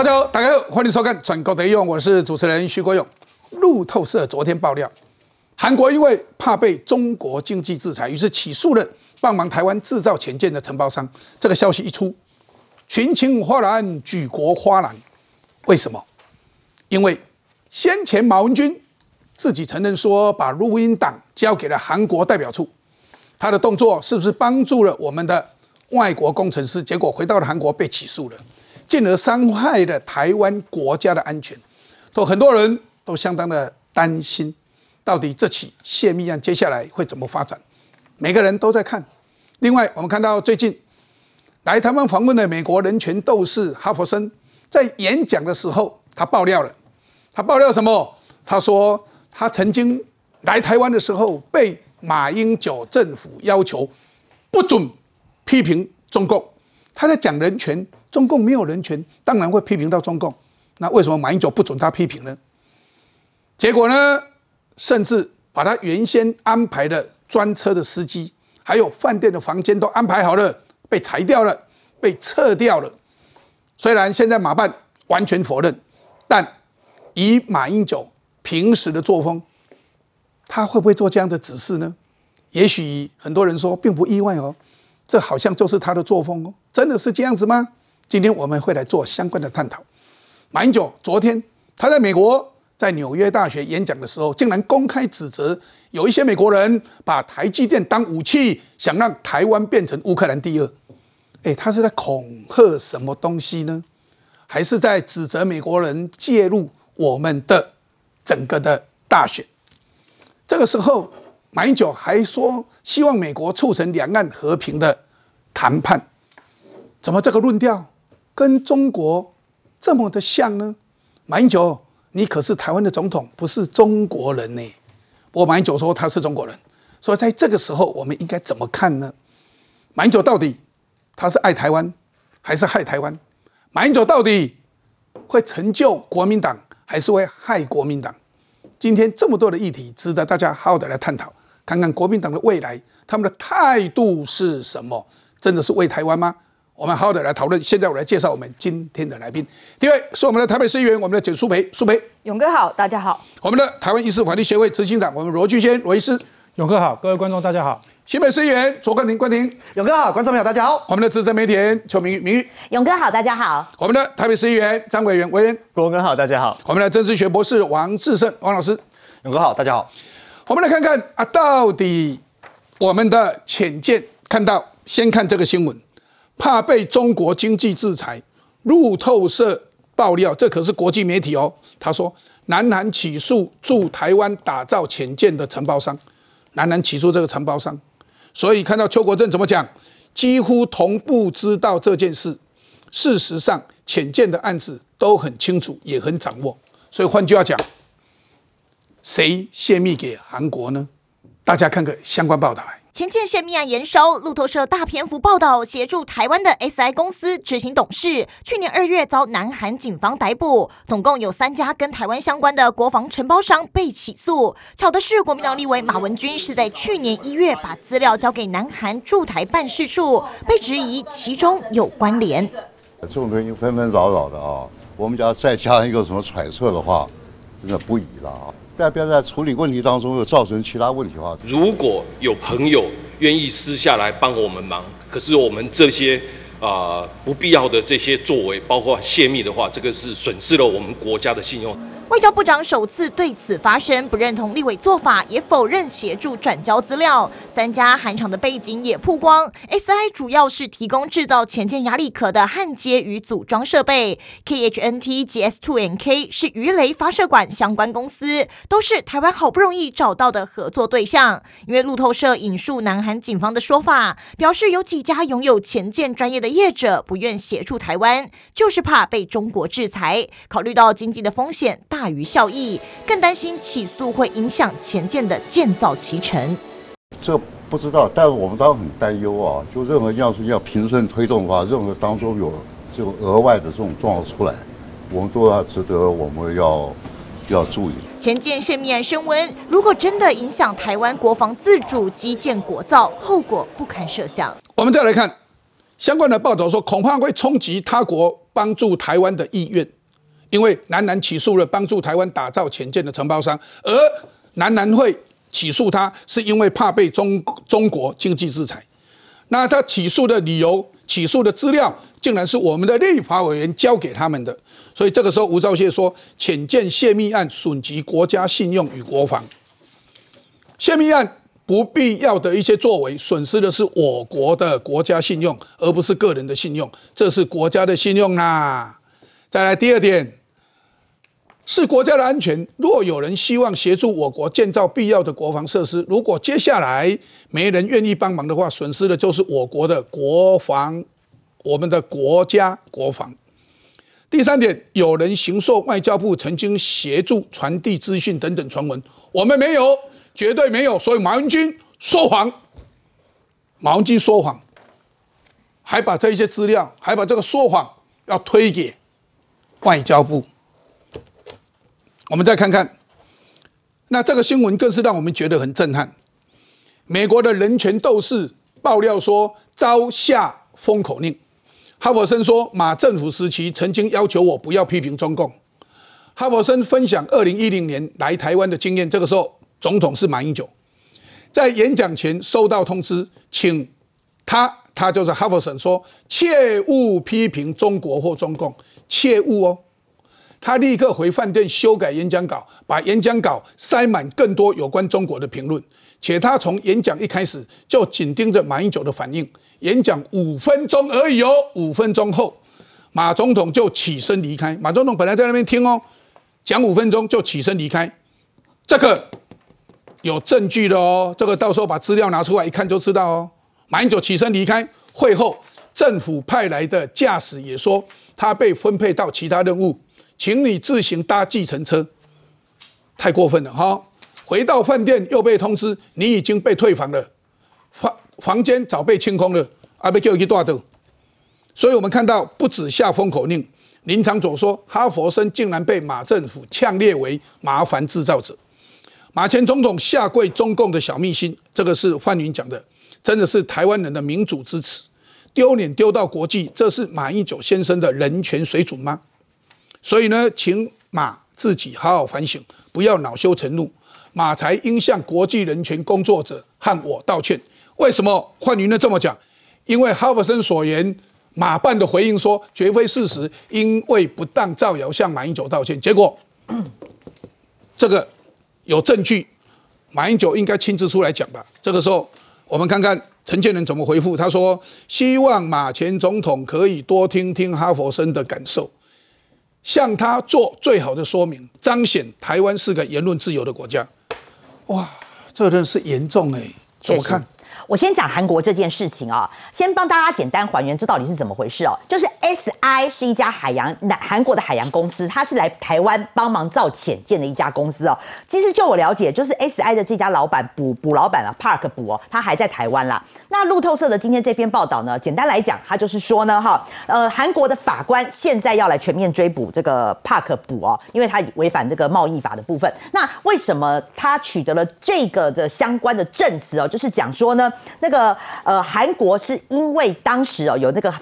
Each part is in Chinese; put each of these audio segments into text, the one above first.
大家好，大家好，欢迎收看《转国的用》，我是主持人徐国勇。路透社昨天爆料，韩国因为怕被中国经济制裁，于是起诉了帮忙台湾制造潜舰的承包商。这个消息一出，群情哗然，举国哗然。为什么？因为先前马文君自己承认说，把录音档交给了韩国代表处，他的动作是不是帮助了我们的外国工程师？结果回到了韩国被起诉了。进而伤害了台湾国家的安全，都很多人都相当的担心，到底这起泄密案接下来会怎么发展？每个人都在看。另外，我们看到最近来台湾访问的美国人权斗士哈佛森，在演讲的时候，他爆料了。他爆料什么？他说他曾经来台湾的时候，被马英九政府要求不准批评中共。他在讲人权。中共没有人权，当然会批评到中共。那为什么马英九不准他批评呢？结果呢，甚至把他原先安排的专车的司机，还有饭店的房间都安排好了，被裁掉了，被撤掉了。虽然现在马办完全否认，但以马英九平时的作风，他会不会做这样的指示呢？也许很多人说并不意外哦，这好像就是他的作风哦，真的是这样子吗？今天我们会来做相关的探讨。马英九昨天他在美国在纽约大学演讲的时候，竟然公开指责有一些美国人把台积电当武器，想让台湾变成乌克兰第二。哎，他是在恐吓什么东西呢？还是在指责美国人介入我们的整个的大选？这个时候，马英九还说希望美国促成两岸和平的谈判。怎么这个论调？跟中国这么的像呢？马英九，你可是台湾的总统，不是中国人呢。不过马英九说他是中国人，所以在这个时候，我们应该怎么看呢？马英九到底他是爱台湾还是害台湾？马英九到底会成就国民党还是会害国民党？今天这么多的议题值得大家好好的来探讨，看看国民党的未来，他们的态度是什么？真的是为台湾吗？我们好好的来讨论。现在我来介绍我们今天的来宾。第一位是我们的台北市议员，我们的简淑培，淑培。勇哥好，大家好。我们的台湾医师法律协会执行长，我们罗俊先罗医师。勇哥好，各位观众大家好。新北市议员卓冠廷，冠廷。勇哥好，观众朋友大家好。我们的资深媒体人邱明玉，明玉。勇哥好，大家好。我们的台北市议员张委员，委员。国哥好，大家好。我们的政治学博士王志胜，王老师。勇哥好，大家好。我们来看看啊，到底我们的浅见看到，先看这个新闻。怕被中国经济制裁，路透社爆料，这可是国际媒体哦。他说，南韩起诉驻台湾打造潜舰的承包商，南韩起诉这个承包商，所以看到邱国正怎么讲，几乎同步知道这件事。事实上，潜舰的案子都很清楚，也很掌握。所以换句话讲，谁泄密给韩国呢？大家看个相关报道来。前舰泄密案延收，路透社大篇幅报道，协助台湾的 SI 公司执行董事，去年二月遭南韩警方逮捕，总共有三家跟台湾相关的国防承包商被起诉。巧的是，国民党立委马文君是在去年一月把资料交给南韩驻台办事处，被质疑其中有关联。这种东西纷纷扰扰的啊，我们家再加上一个什么揣测的话，真的不宜了啊。代表在处理问题当中又造成其他问题的话，如果有朋友愿意私下来帮我们忙，可是我们这些啊不必要的这些作为，包括泄密的话，这个是损失了我们国家的信用。外交部长首次对此发声，不认同立委做法，也否认协助转交资料。三家韩厂的背景也曝光，SI 主要是提供制造前舰压力壳的焊接与组装设备，KHNT、GS2NK 是鱼雷发射管相关公司，都是台湾好不容易找到的合作对象。因为路透社引述南韩警方的说法，表示有几家拥有前舰专业的业者不愿协助台湾，就是怕被中国制裁。考虑到经济的风险大。大于效益，更担心起诉会影响前舰的建造期程。这不知道，但是我们当然很担忧啊！就任何要是要平顺推动的话，任何当中有这种额外的这种状况出来，我们都要值得我们要要注意。前舰泄密案升温，如果真的影响台湾国防自主、基建国造，后果不堪设想。我们再来看相关的报道说，恐怕会冲击他国帮助台湾的意愿，因为南南起诉了帮助台湾打造潜舰的承包商，而南南会起诉他，是因为怕被中中国经济制裁。那他起诉的理由、起诉的资料，竟然是我们的立法委员交给他们的。所以这个时候，吴钊燮说，潜舰泄密案损及国家信用与国防。泄密案不必要的一些作为，损失的是我国的国家信用，而不是个人的信用。这是国家的信用啦。再来第二点，是国家的安全。若有人希望协助我国建造必要的国防设施，如果接下来没人愿意帮忙的话，损失的就是我国的国防，我们的国家国防。第三点，有人行说外交部曾经协助传递资讯等等传闻，我们没有。绝对没有，所以马文君说谎，马文君说谎，还把这一些资料，还把这个说谎要推给外交部。我们再看看，那这个新闻更是让我们觉得很震撼。美国的人权斗士爆料说遭下封口令，哈佛森说马政府时期曾经要求我不要批评中共。哈佛森分享二零一零年来台湾的经验，这个时候。总统是马英九，在演讲前收到通知，请他，他就是哈佛森说，切勿批评中国或中共，切勿哦。他立刻回饭店修改演讲稿，把演讲稿塞满更多有关中国的评论，且他从演讲一开始就紧盯着马英九的反应。演讲五分钟而已哦，五分钟后，马总统就起身离开。马总统本来在那边听哦，讲五分钟就起身离开，这个。有证据的哦，这个到时候把资料拿出来一看就知道哦。马英九起身离开会后，政府派来的驾驶也说他被分配到其他任务，请你自行搭计程车。太过分了哈！回到饭店又被通知你已经被退房了，房房间早被清空了，还被叫去大斗。所以我们看到不止下封口令，林长佐说哈佛生竟然被马政府呛列为麻烦制造者。马前总统下跪中共的小秘辛，这个是范云讲的，真的是台湾人的民主之耻，丢脸丢到国际，这是马英九先生的人权水准吗？所以呢，请马自己好好反省，不要恼羞成怒。马才应向国际人权工作者和我道歉。为什么换云呢这么讲？因为哈佛森所言，马办的回应说绝非事实，因为不当造谣向马英九道歉。结果 这个。有证据，马英九应该亲自出来讲吧。这个时候，我们看看陈建仁怎么回复。他说：“希望马前总统可以多听听哈佛生的感受，向他做最好的说明，彰显台湾是个言论自由的国家。”哇，这真是严重哎！怎么看？我先讲韩国这件事情啊，先帮大家简单还原这到底是怎么回事哦。就是 S I 是一家海洋南韩国的海洋公司，它是来台湾帮忙造潜舰的一家公司哦。其实就我了解，就是 S I 的这家老板卜卜老板啊，Park 卜哦，他还在台湾啦。那路透社的今天这篇报道呢，简单来讲，他就是说呢，哈，呃，韩国的法官现在要来全面追捕这个 Park 卜哦，因为他违反这个贸易法的部分。那为什么他取得了这个的相关的证词哦？就是讲说呢。那个呃，韩国是因为当时哦有那个。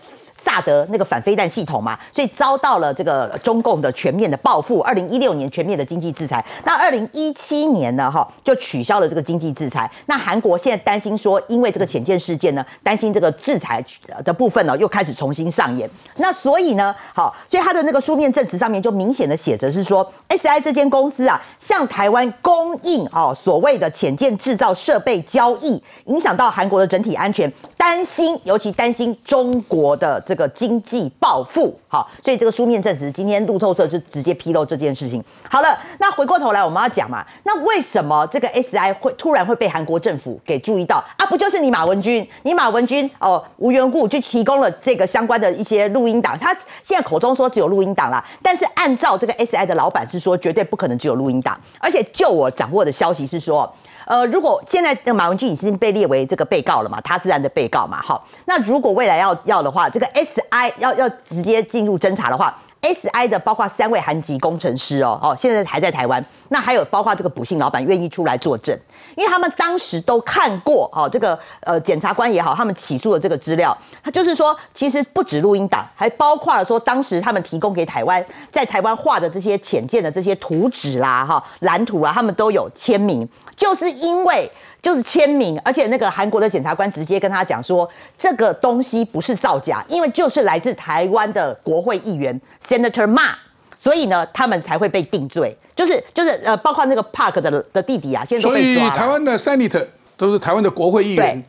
萨德那个反飞弹系统嘛，所以遭到了这个中共的全面的报复。二零一六年全面的经济制裁，那二零一七年呢，哈就取消了这个经济制裁。那韩国现在担心说，因为这个潜舰事件呢，担心这个制裁的部分呢又开始重新上演。那所以呢，好，所以他的那个书面证词上面就明显的写着是说，S I 这间公司啊，向台湾供应哦所谓的潜舰制造设备交易，影响到韩国的整体安全，担心尤其担心中国的这。个经济暴富，好，所以这个书面证实，今天路透社就直接披露这件事情。好了，那回过头来我们要讲嘛，那为什么这个 S I 会突然会被韩国政府给注意到啊？不就是你马文君，你马文君哦，无缘故就提供了这个相关的一些录音档，他现在口中说只有录音档啦，但是按照这个 S I 的老板是说，绝对不可能只有录音档，而且就我掌握的消息是说。呃，如果现在马文君已经被列为这个被告了嘛，他自然的被告嘛，好，那如果未来要要的话，这个 S I 要要直接进入侦查的话 SI 的包括三位韩籍工程师哦，哦，现在还在台湾。那还有包括这个补信老板愿意出来作证，因为他们当时都看过哦，这个呃检察官也好，他们起诉的这个资料，他就是说，其实不止录音档，还包括了说当时他们提供给台湾在台湾画的这些浅见的这些图纸啦、哈蓝图啊，他们都有签名，就是因为。就是签名，而且那个韩国的检察官直接跟他讲说，这个东西不是造假，因为就是来自台湾的国会议员 Senator Ma，所以呢，他们才会被定罪。就是就是呃，包括那个 Park 的的弟弟啊，现在都所以。台湾的 Senator 都是台湾的国会议员对。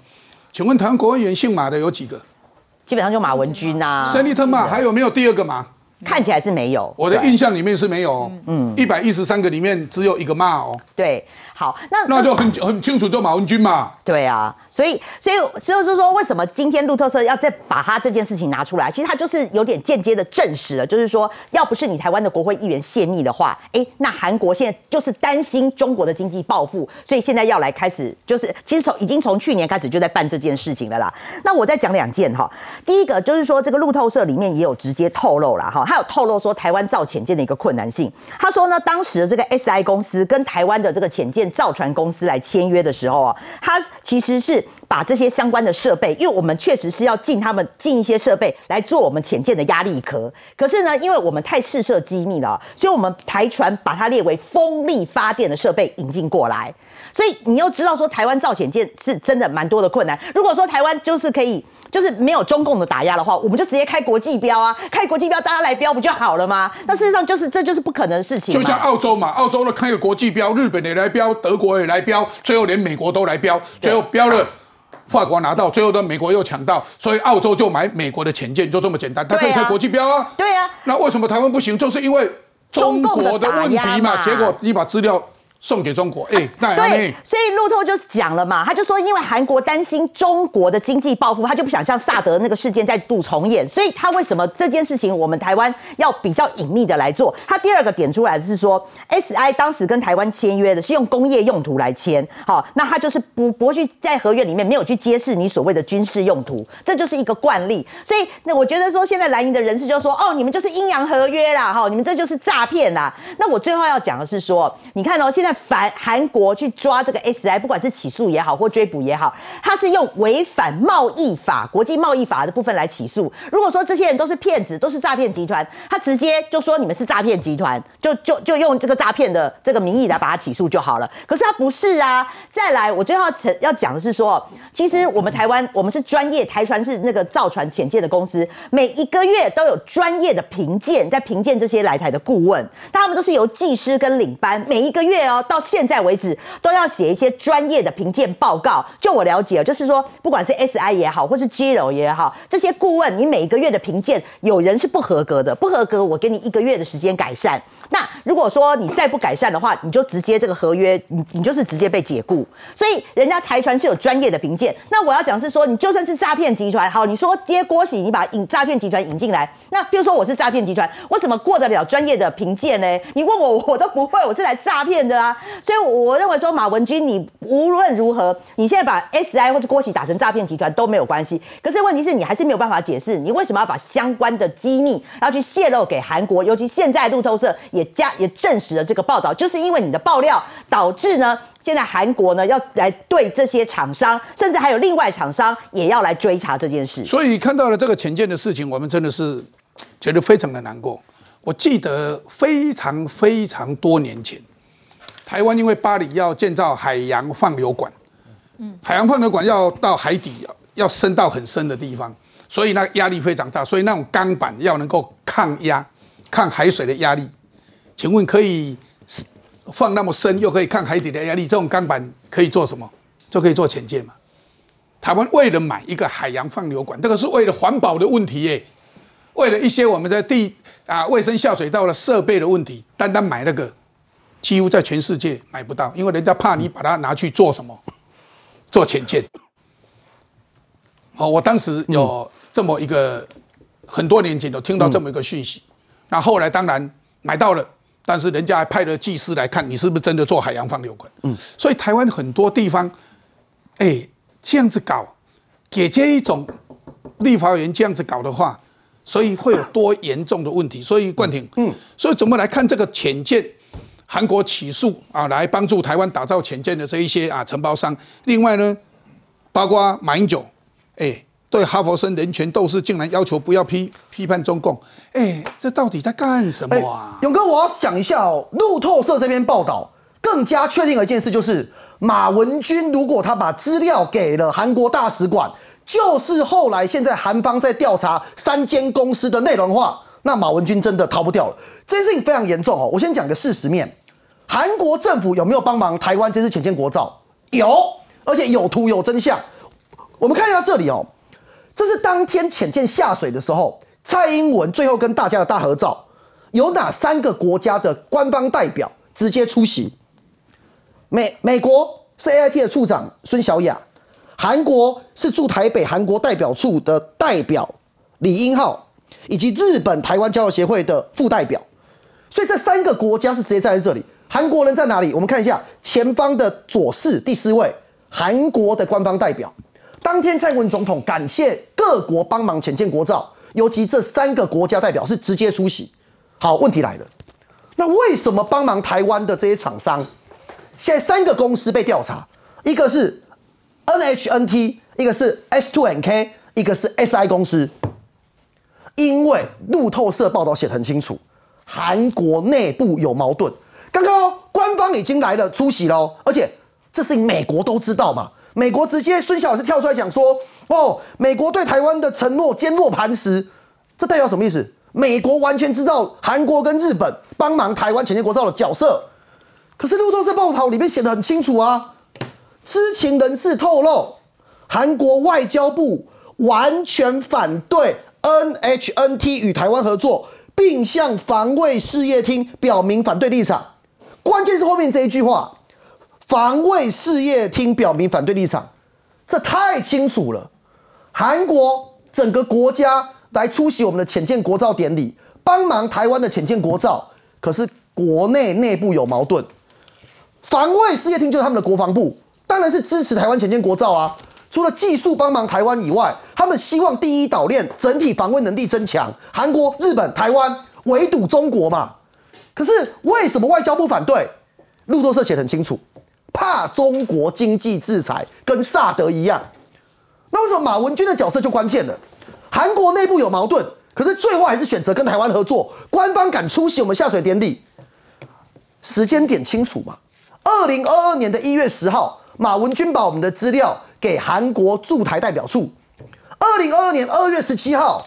请问台湾国会议员姓马的有几个基本上就马文君啊，？Senator 马还有没有第二个马？看起来是没有。我的印象里面是没有哦。嗯，一百一十三个里面只有一个马哦，对，好，那那就很很清楚，就马文君嘛。对啊，所以所以就是说，为什么今天路透社要再把他这件事情拿出来？其实他就是有点间接的证实了，就是说，要不是你台湾的国会议员泄密的话，哎，那韩国现在就是担心中国的经济报复，所以现在要来开始，就是其实从已经从去年开始就在办这件事情了啦。那我再讲两件哈，第一个就是说，这个路透社里面也有直接透露了哈，他有透露说台湾造潜舰的一个困难性。他说呢，当时的这个 SI 公司跟台湾的这个潜舰造船公司来签约的时候啊，他其实是把这些相关的设备，因为我们确实是要进他们进一些设备来做我们潜舰的压力壳。可是呢，因为我们太试射机密了，所以我们台船把它列为风力发电的设备引进过来。所以你又知道说台湾造潜舰是真的蛮多的困难。如果说台湾就是可以。就是没有中共的打压的话，我们就直接开国际标啊，开国际标大家来标不就好了吗？那事实上就是这就是不可能的事情。就像澳洲嘛，澳洲的开个国际标，日本也来标，德国也来标，最后连美国都来标，最后标了。法国拿到，最后的美国又抢到，所以澳洲就买美国的潜舰，就这么简单。它可以开国际标啊。对啊那为什么台湾不行？就是因为中国的问题嘛。嘛结果你把资料送给中国，哎，那对，所以路透就讲了嘛，他就说，因为韩国担心中国的经济报复，他就不想像萨德那个事件再度重演，所以他为什么这件事情我们台湾要比较隐秘的来做？他第二个点出来的是说，SI 当时跟台湾签约的是用工业用途来签，好，那他就是不不会去在合约里面没有去揭示你所谓的军事用途，这就是一个惯例。所以那我觉得说，现在蓝营的人士就说，哦，你们就是阴阳合约啦，哈，你们这就是诈骗啦。那我最后要讲的是说，你看哦，现在反韩国去抓这个 SI，不管是起诉也好或追捕也好，他是用违反贸易法、国际贸易法的部分来起诉。如果说这些人都是骗子，都是诈骗集团，他直接就说你们是诈骗集团，就就就用这个诈骗的这个名义来把他起诉就好了。可是他不是啊。再来，我最后要陈要讲的是说，其实我们台湾我们是专业台船是那个造船潜舰的公司，每一个月都有专业的评鉴在评鉴这些来台的顾问，他们都是由技师跟领班，每一个月哦到现在为止都要写一些专业的评鉴报告。就我了解，就是说不管是 SI 也好，或是 GRO 也好，这些顾问你每一个月的评鉴，有人是不合格的，不合格我给你一个月的时间改善。那如果说你再不改善的话，你就直接这个合约，你你就是直接被解雇。所以人家台船是有专业的评鉴。那我要讲是说，你就算是诈骗集团，好，你说接郭喜，你把引诈骗集团引进来，那比如说我是诈骗集团，我怎么过得了专业的评鉴呢？你问我，我都不会，我是来诈骗的啊。所以我认为说，马文君，你无论如何，你现在把 SI 或者郭喜打成诈骗集团都没有关系。可是问题是你还是没有办法解释，你为什么要把相关的机密要去泄露给韩国？尤其现在路透社也加也证实了这个报道，就是因为你的爆料导致呢，现在韩国呢要来对这些厂商，甚至还有另外厂商也要来追查这件事。所以看到了这个潜舰的事情，我们真的是觉得非常的难过。我记得非常非常多年前，台湾因为巴黎要建造海洋放流管，海洋放流管要到海底，要深到很深的地方，所以那压力非常大，所以那种钢板要能够抗压、抗海水的压力。请问可以放那么深，又可以抗海底的压力，这种钢板可以做什么？就可以做潜舰嘛？台湾为了买一个海洋放流管，这个是为了环保的问题耶，为了一些我们的地啊卫生下水道的设备的问题，单单买那个，几乎在全世界买不到，因为人家怕你把它拿去做什么，做潜舰。哦，我当时有这么一个，很多年前有听到这么一个讯息，那后来当然买到了。但是人家还派了技师来看你是不是真的做海洋放流管，嗯，所以台湾很多地方，哎，这样子搞，给这一种立法员这样子搞的话，所以会有多严重的问题。所以冠廷，嗯，所以怎么来看这个潜舰？韩国起诉啊，来帮助台湾打造潜舰的这一些啊承包商。另外呢，包括马英九，哎，对哈佛生人权斗士竟然要求不要批批判中共，哎，这到底在干什么啊？勇哥，我要讲一下哦，路透社这篇报道更加确定了一件事，就是马文君如果他把资料给了韩国大使馆，就是后来现在韩方在调查三间公司的内容的话，那马文君真的逃不掉了。这件事情非常严重哦。我先讲个事实面。韩国政府有没有帮忙台湾这次潜舰国造？有，而且有图有真相。我们看一下这里哦，这是当天潜舰下水的时候，蔡英文最后跟大家的大合照。有哪三个国家的官方代表直接出席？美美国是 A I T 的处长孙小雅，韩国是驻台北韩国代表处的代表李英浩，以及日本台湾交流协会的副代表。所以这三个国家是直接站在这里。韩国人在哪里？我们看一下前方的左四第四位，韩国的官方代表。当天蔡英文总统感谢各国帮忙浅建国造，尤其这三个国家代表是直接出席。好，问题来了，那为什么帮忙台湾的这些厂商，现在三个公司被调查，一个是 NHNT，一个是 S2NK，一个是 SI 公司，因为路透社报道写得很清楚，韩国内部有矛盾。刚刚官方已经来了出席了，而且这事情美国都知道嘛？美国直接孙小是跳出来讲说：“哦，美国对台湾的承诺坚若磐石。”这代表什么意思？美国完全知道韩国跟日本帮忙台湾前建国造的角色。可是路透社报道里面写的很清楚啊，知情人士透露，韩国外交部完全反对 NHNT 与台湾合作，并向防卫事业厅表明反对立场。关键是后面这一句话，防卫事业厅表明反对立场，这太清楚了。韩国整个国家来出席我们的浅见国造典礼，帮忙台湾的浅见国造，可是国内内部有矛盾。防卫事业厅就是他们的国防部，当然是支持台湾浅见国造啊。除了技术帮忙台湾以外，他们希望第一岛链整体防卫能力增强。韩国、日本、台湾围堵中国嘛。可是为什么外交部反对？路透社写得很清楚，怕中国经济制裁，跟萨德一样。那为什么马文君的角色就关键了？韩国内部有矛盾，可是最后还是选择跟台湾合作。官方敢出席我们下水典礼，时间点清楚嘛？二零二二年的一月十号，马文君把我们的资料给韩国驻台代表处。二零二二年二月十七号，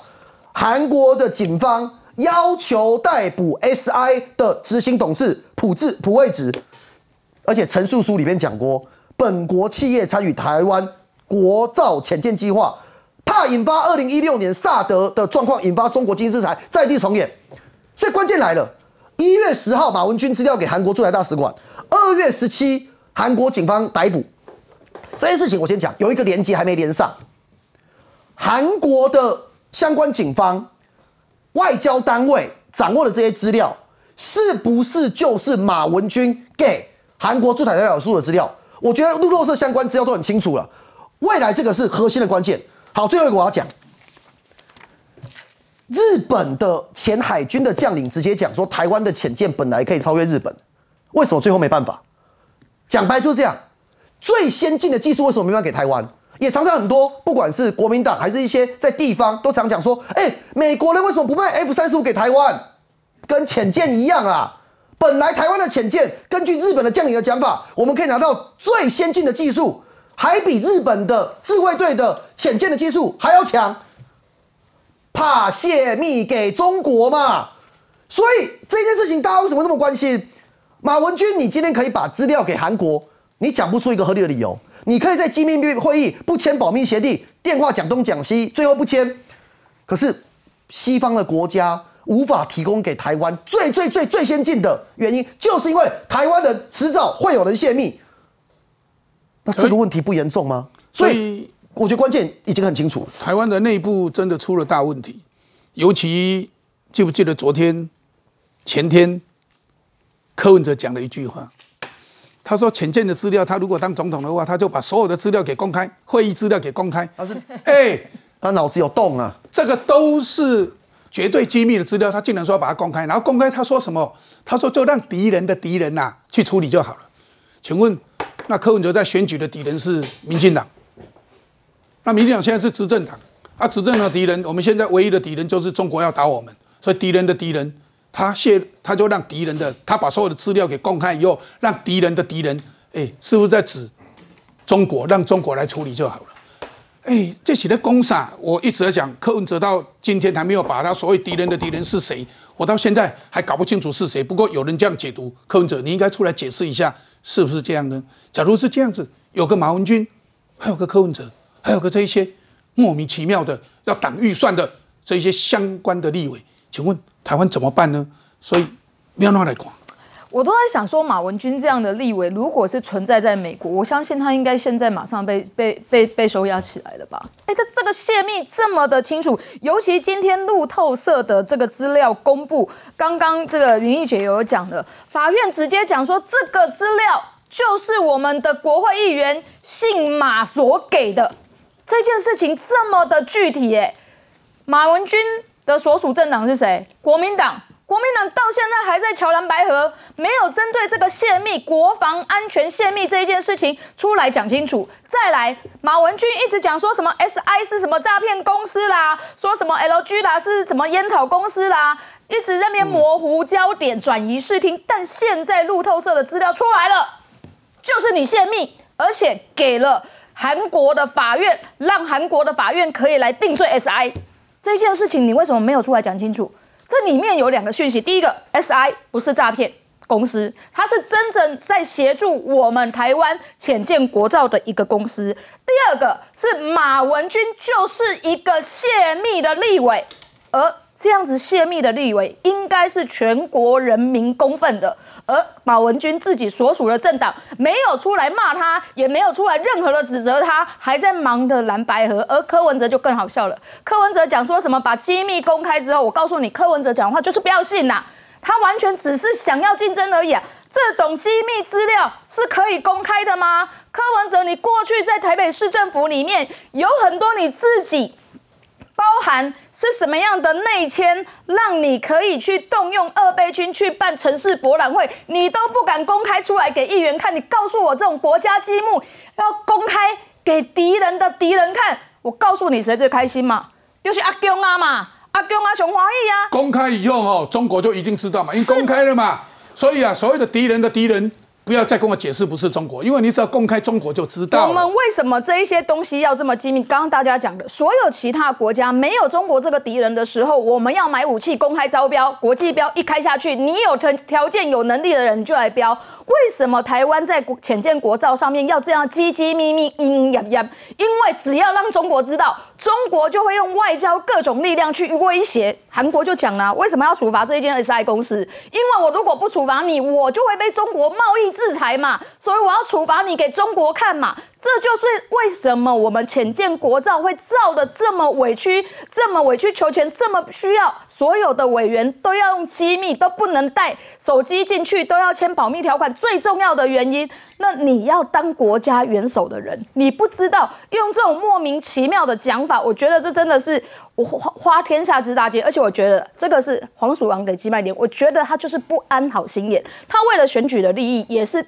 韩国的警方。要求逮捕 SI 的执行董事朴智朴惠植，而且陈述书里面讲过，本国企业参与台湾国造潜舰计划，怕引发二零一六年萨德的状况，引发中国经济制裁，在地重演。所以关键来了，一月十号马文君资料给韩国驻台大使馆，二月十七韩国警方逮捕。这件事情我先讲，有一个连接还没连上，韩国的相关警方。外交单位掌握的这些资料，是不是就是马文君给韩国驻台代表处的资料？我觉得路透社相关资料都很清楚了。未来这个是核心的关键。好，最后一个我要讲，日本的前海军的将领直接讲说，台湾的潜舰本来可以超越日本，为什么最后没办法？讲白就是这样，最先进的技术为什么没办法给台湾？也常常很多，不管是国民党还是一些在地方，都常讲说：，哎，美国人为什么不卖 F 三十五给台湾？跟潜舰一样啊！本来台湾的潜舰，根据日本的将领的讲法，我们可以拿到最先进的技术，还比日本的自卫队的潜舰的技术还要强，怕泄密给中国嘛？所以这件事情大家为什么那么关心？马文君，你今天可以把资料给韩国，你讲不出一个合理的理由。你可以在机密会议不签保密协定，电话讲东讲西，最后不签。可是西方的国家无法提供给台湾最最最最先进的原因，就是因为台湾的迟早会有人泄密。那这个问题不严重吗？所以我觉得关键已经很清楚，台湾的内部真的出了大问题。尤其记不记得昨天、前天，柯文哲讲了一句话。他说：“浅见的资料，他如果当总统的话，他就把所有的资料给公开，会议资料给公开。”他是，哎，他脑子有洞啊！这个都是绝对机密的资料，他竟然说要把它公开，然后公开他说什么？他说就让敌人的敌人呐、去处理就好了。请问，那柯文哲在选举的敌人是民进党？那民进党现在是执政党啊，执政的敌人，我们现在唯一的敌人就是中国要打我们，所以敌人的敌人，他泄他就让敌人的，他把所有的资料给公开以后，让敌人的敌人，哎，是不是在指中国，让中国来处理就好了？哎，这起的公傻，我一直在讲，柯文哲到今天还没有把他所谓敌人的敌人是谁，我到现在还搞不清楚是谁。不过有人这样解读，柯文哲你应该出来解释一下，是不是这样呢？假如是这样子，有个马文君，还有个柯文哲，还有个这一些莫名其妙的要挡预算的这一些相关的立委，请问台湾怎么办呢？所以不要乱来管。我都在想说，马文君这样的立委，如果是存在在美国，我相信他应该现在马上被被被被收押起来了吧？哎，他这个泄密这么的清楚，尤其今天路透社的这个资料公布，刚刚这个云玉姐有讲的，法院直接讲说，这个资料就是我们的国会议员姓马所给的，这件事情这么的具体，哎，马文君的所属政党是谁？国民党。国民党到现在还在桥南白河，没有针对这个泄密、国防安全泄密这一件事情出来讲清楚。再来，马文君一直讲说什么 SI 是什么诈骗公司啦，说什么 LG 啦是什么烟草公司啦，一直在那边模糊焦点、转移视听。但现在路透社的资料出来了，就是你泄密，而且给了韩国的法院，让韩国的法院可以来定罪 SI 这件事情，你为什么没有出来讲清楚？这里面有两个讯息，第一个，SI 不是诈骗公司，它是真正在协助我们台湾浅建国造的一个公司。第二个是马文君就是一个泄密的立委，而这样子泄密的立委应该是全国人民公愤的。而马文君自己所属的政党没有出来骂他，也没有出来任何的指责他，还在忙的蓝白河。而柯文哲就更好笑了，柯文哲讲说什么把机密公开之后，我告诉你，柯文哲讲话就是不要信呐，他完全只是想要竞争而已啊。这种机密资料是可以公开的吗？柯文哲，你过去在台北市政府里面有很多你自己。包含是什么样的内迁，让你可以去动用二倍军去办城市博览会，你都不敢公开出来给议员看。你告诉我，这种国家机密要公开给敌人的敌人看，我告诉你，谁最开心嘛？就是阿公啊嘛，阿公啊，熊华义啊。公开以后哦，中国就一定知道嘛，因为公开了嘛，所以啊，所谓的敌人的敌人。不要再跟我解释不是中国，因为你只要公开中国就知道。我们为什么这一些东西要这么机密？刚刚大家讲的，所有其他国家没有中国这个敌人的时候，我们要买武器公开招标，国际标一开下去，你有条条件、有能力的人就来标。为什么台湾在浅建国造上面要这样机机密密、阴阴阳阳？因为只要让中国知道，中国就会用外交各种力量去威胁。韩国就讲了，为什么要处罚这一间 SI 公司？因为我如果不处罚你，我就会被中国贸易制裁嘛，所以我要处罚你给中国看嘛。这就是为什么我们浅见国造会造的这么委屈，这么委曲求全，这么需要所有的委员都要用机密，都不能带手机进去，都要签保密条款。最重要的原因，那你要当国家元首的人，你不知道用这种莫名其妙的讲法，我觉得这真的是我花花天下之大稽。而且我觉得这个是黄鼠狼给鸡卖点，我觉得他就是不安好心眼，他为了选举的利益也是。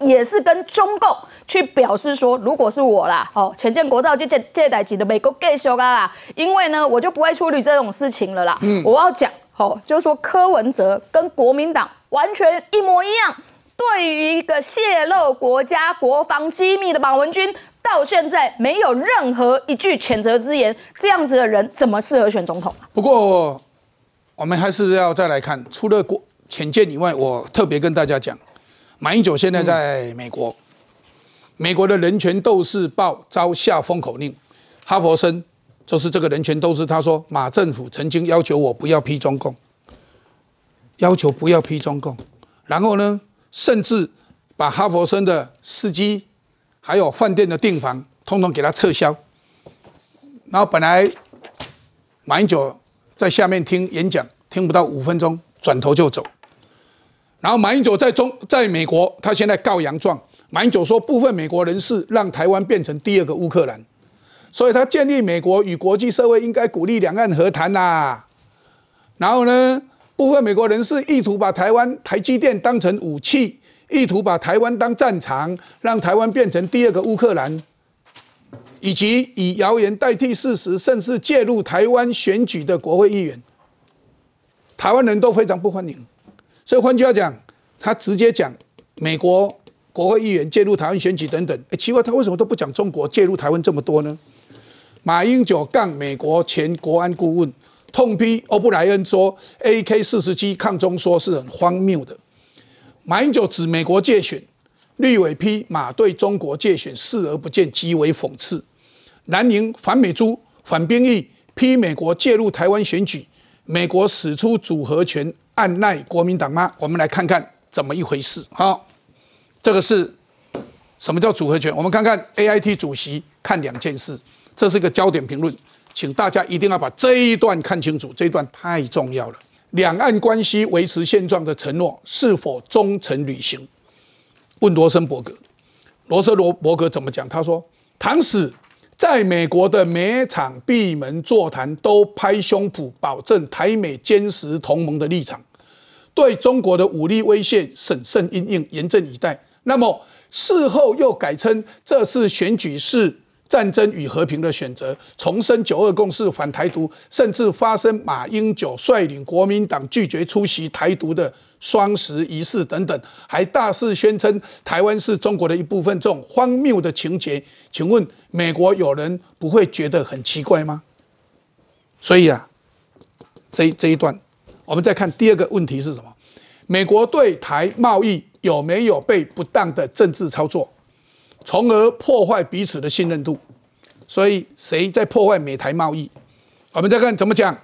也是跟中共去表示说，如果是我啦，哦，前建国造这这这代级的美国继续啊啦，因为呢，我就不会处理这种事情了啦。嗯，我要讲，哦，就是说柯文哲跟国民党完全一模一样，对于一个泄露国家国防机密的马文君，到现在没有任何一句谴责之言，这样子的人怎么适合选总统啊？不过我们还是要再来看，除了国浅见以外，我特别跟大家讲。马英九现在在美国，美国的人权斗士报遭下封口令，哈佛生就是这个人权斗士，他说马政府曾经要求我不要批中共，要求不要批中共，然后呢，甚至把哈佛生的司机还有饭店的订房通通给他撤销，然后本来马英九在下面听演讲，听不到五分钟，转头就走。然后马英九在中在美国，他现在告洋状。马英九说，部分美国人士让台湾变成第二个乌克兰，所以他建议美国与国际社会应该鼓励两岸和谈呐。然后呢，部分美国人士意图把台湾台积电当成武器，意图把台湾当战场，让台湾变成第二个乌克兰，以及以谣言代替事实，甚至介入台湾选举的国会议员，台湾人都非常不欢迎。所以换句话讲，他直接讲美国国会议员介入台湾选举等等。奇怪，他为什么都不讲中国介入台湾这么多呢？马英九杠美国前国安顾问，痛批欧布莱恩说 AK 四十七抗中说是很荒谬的。马英九指美国借选，绿委批马对中国借选视而不见，极为讽刺。蓝营反美猪、反兵役，批美国介入台湾选举，美国使出组合拳。按耐国民党吗？我们来看看怎么一回事。好，这个是什么叫组合拳？我们看看 A I T 主席看两件事，这是一个焦点评论，请大家一定要把这一段看清楚，这一段太重要了。两岸关系维持现状的承诺是否忠诚履行？问罗森伯格，罗森罗伯格怎么讲？他说，唐使在美国的每场闭门座谈都拍胸脯保证台美坚实同盟的立场。对中国的武力威胁审慎应应，严阵以待。那么事后又改称这次选举是战争与和平的选择，重申九二共识、反台独，甚至发生马英九率领国民党拒绝出席台独的双十仪式等等，还大肆宣称台湾是中国的一部分，这种荒谬的情节，请问美国有人不会觉得很奇怪吗？所以啊，这这一段。我们再看第二个问题是什么？美国对台贸易有没有被不当的政治操作，从而破坏彼此的信任度？所以谁在破坏美台贸易？我们再看怎么讲。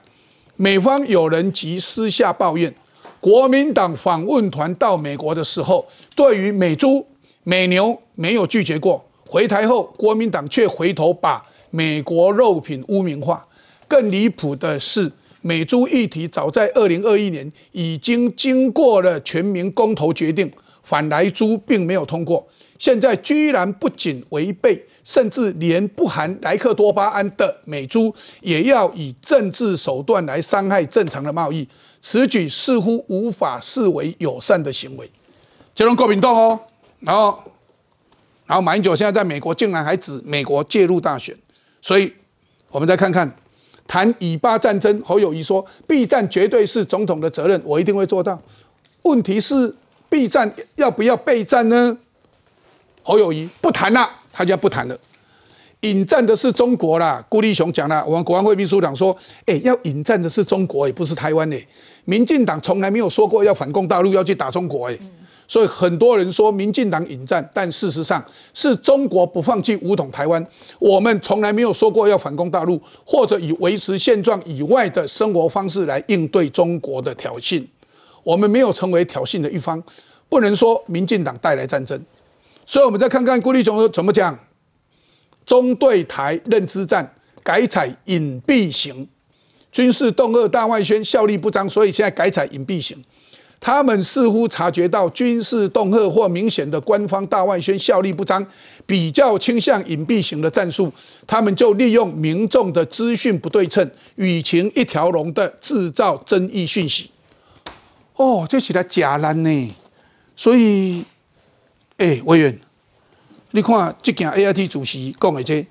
美方有人即私下抱怨，国民党访问团到美国的时候，对于美猪、美牛没有拒绝过，回台后国民党却回头把美国肉品污名化。更离谱的是。美猪议题早在二零二一年已经经过了全民公投决定，反来猪并没有通过。现在居然不仅违背，甚至连不含莱克多巴胺的美猪也要以政治手段来伤害正常的贸易，此举似乎无法视为友善的行为。这种国民党哦，然后，然后马英九现在在美国竟然还指美国介入大选，所以我们再看看。谈以巴战争，侯友谊说避战绝对是总统的责任，我一定会做到。问题是避战要不要备战呢？侯友谊不谈了，他就不谈了。引战的是中国啦，顾立雄讲了，我们国安会秘书长说，哎，要引战的是中国，也不是台湾诶。民进党从来没有说过要反攻大陆，要去打中国诶。所以很多人说民进党引战，但事实上是中国不放弃武统台湾。我们从来没有说过要反攻大陆，或者以维持现状以外的生活方式来应对中国的挑衅。我们没有成为挑衅的一方，不能说民进党带来战争。所以，我们再看看郭立雄怎么讲：中对台认知战改采隐蔽型，军事动二大外宣效力不彰，所以现在改采隐蔽型。他们似乎察觉到军事恫吓或明显的官方大外宣效力不彰，比较倾向隐蔽型的战术，他们就利用民众的资讯不对称、舆情一条龙的制造争议讯息。哦，这起来假烂呢。所以，哎，委员，你看这件 A I T 主席讲的这，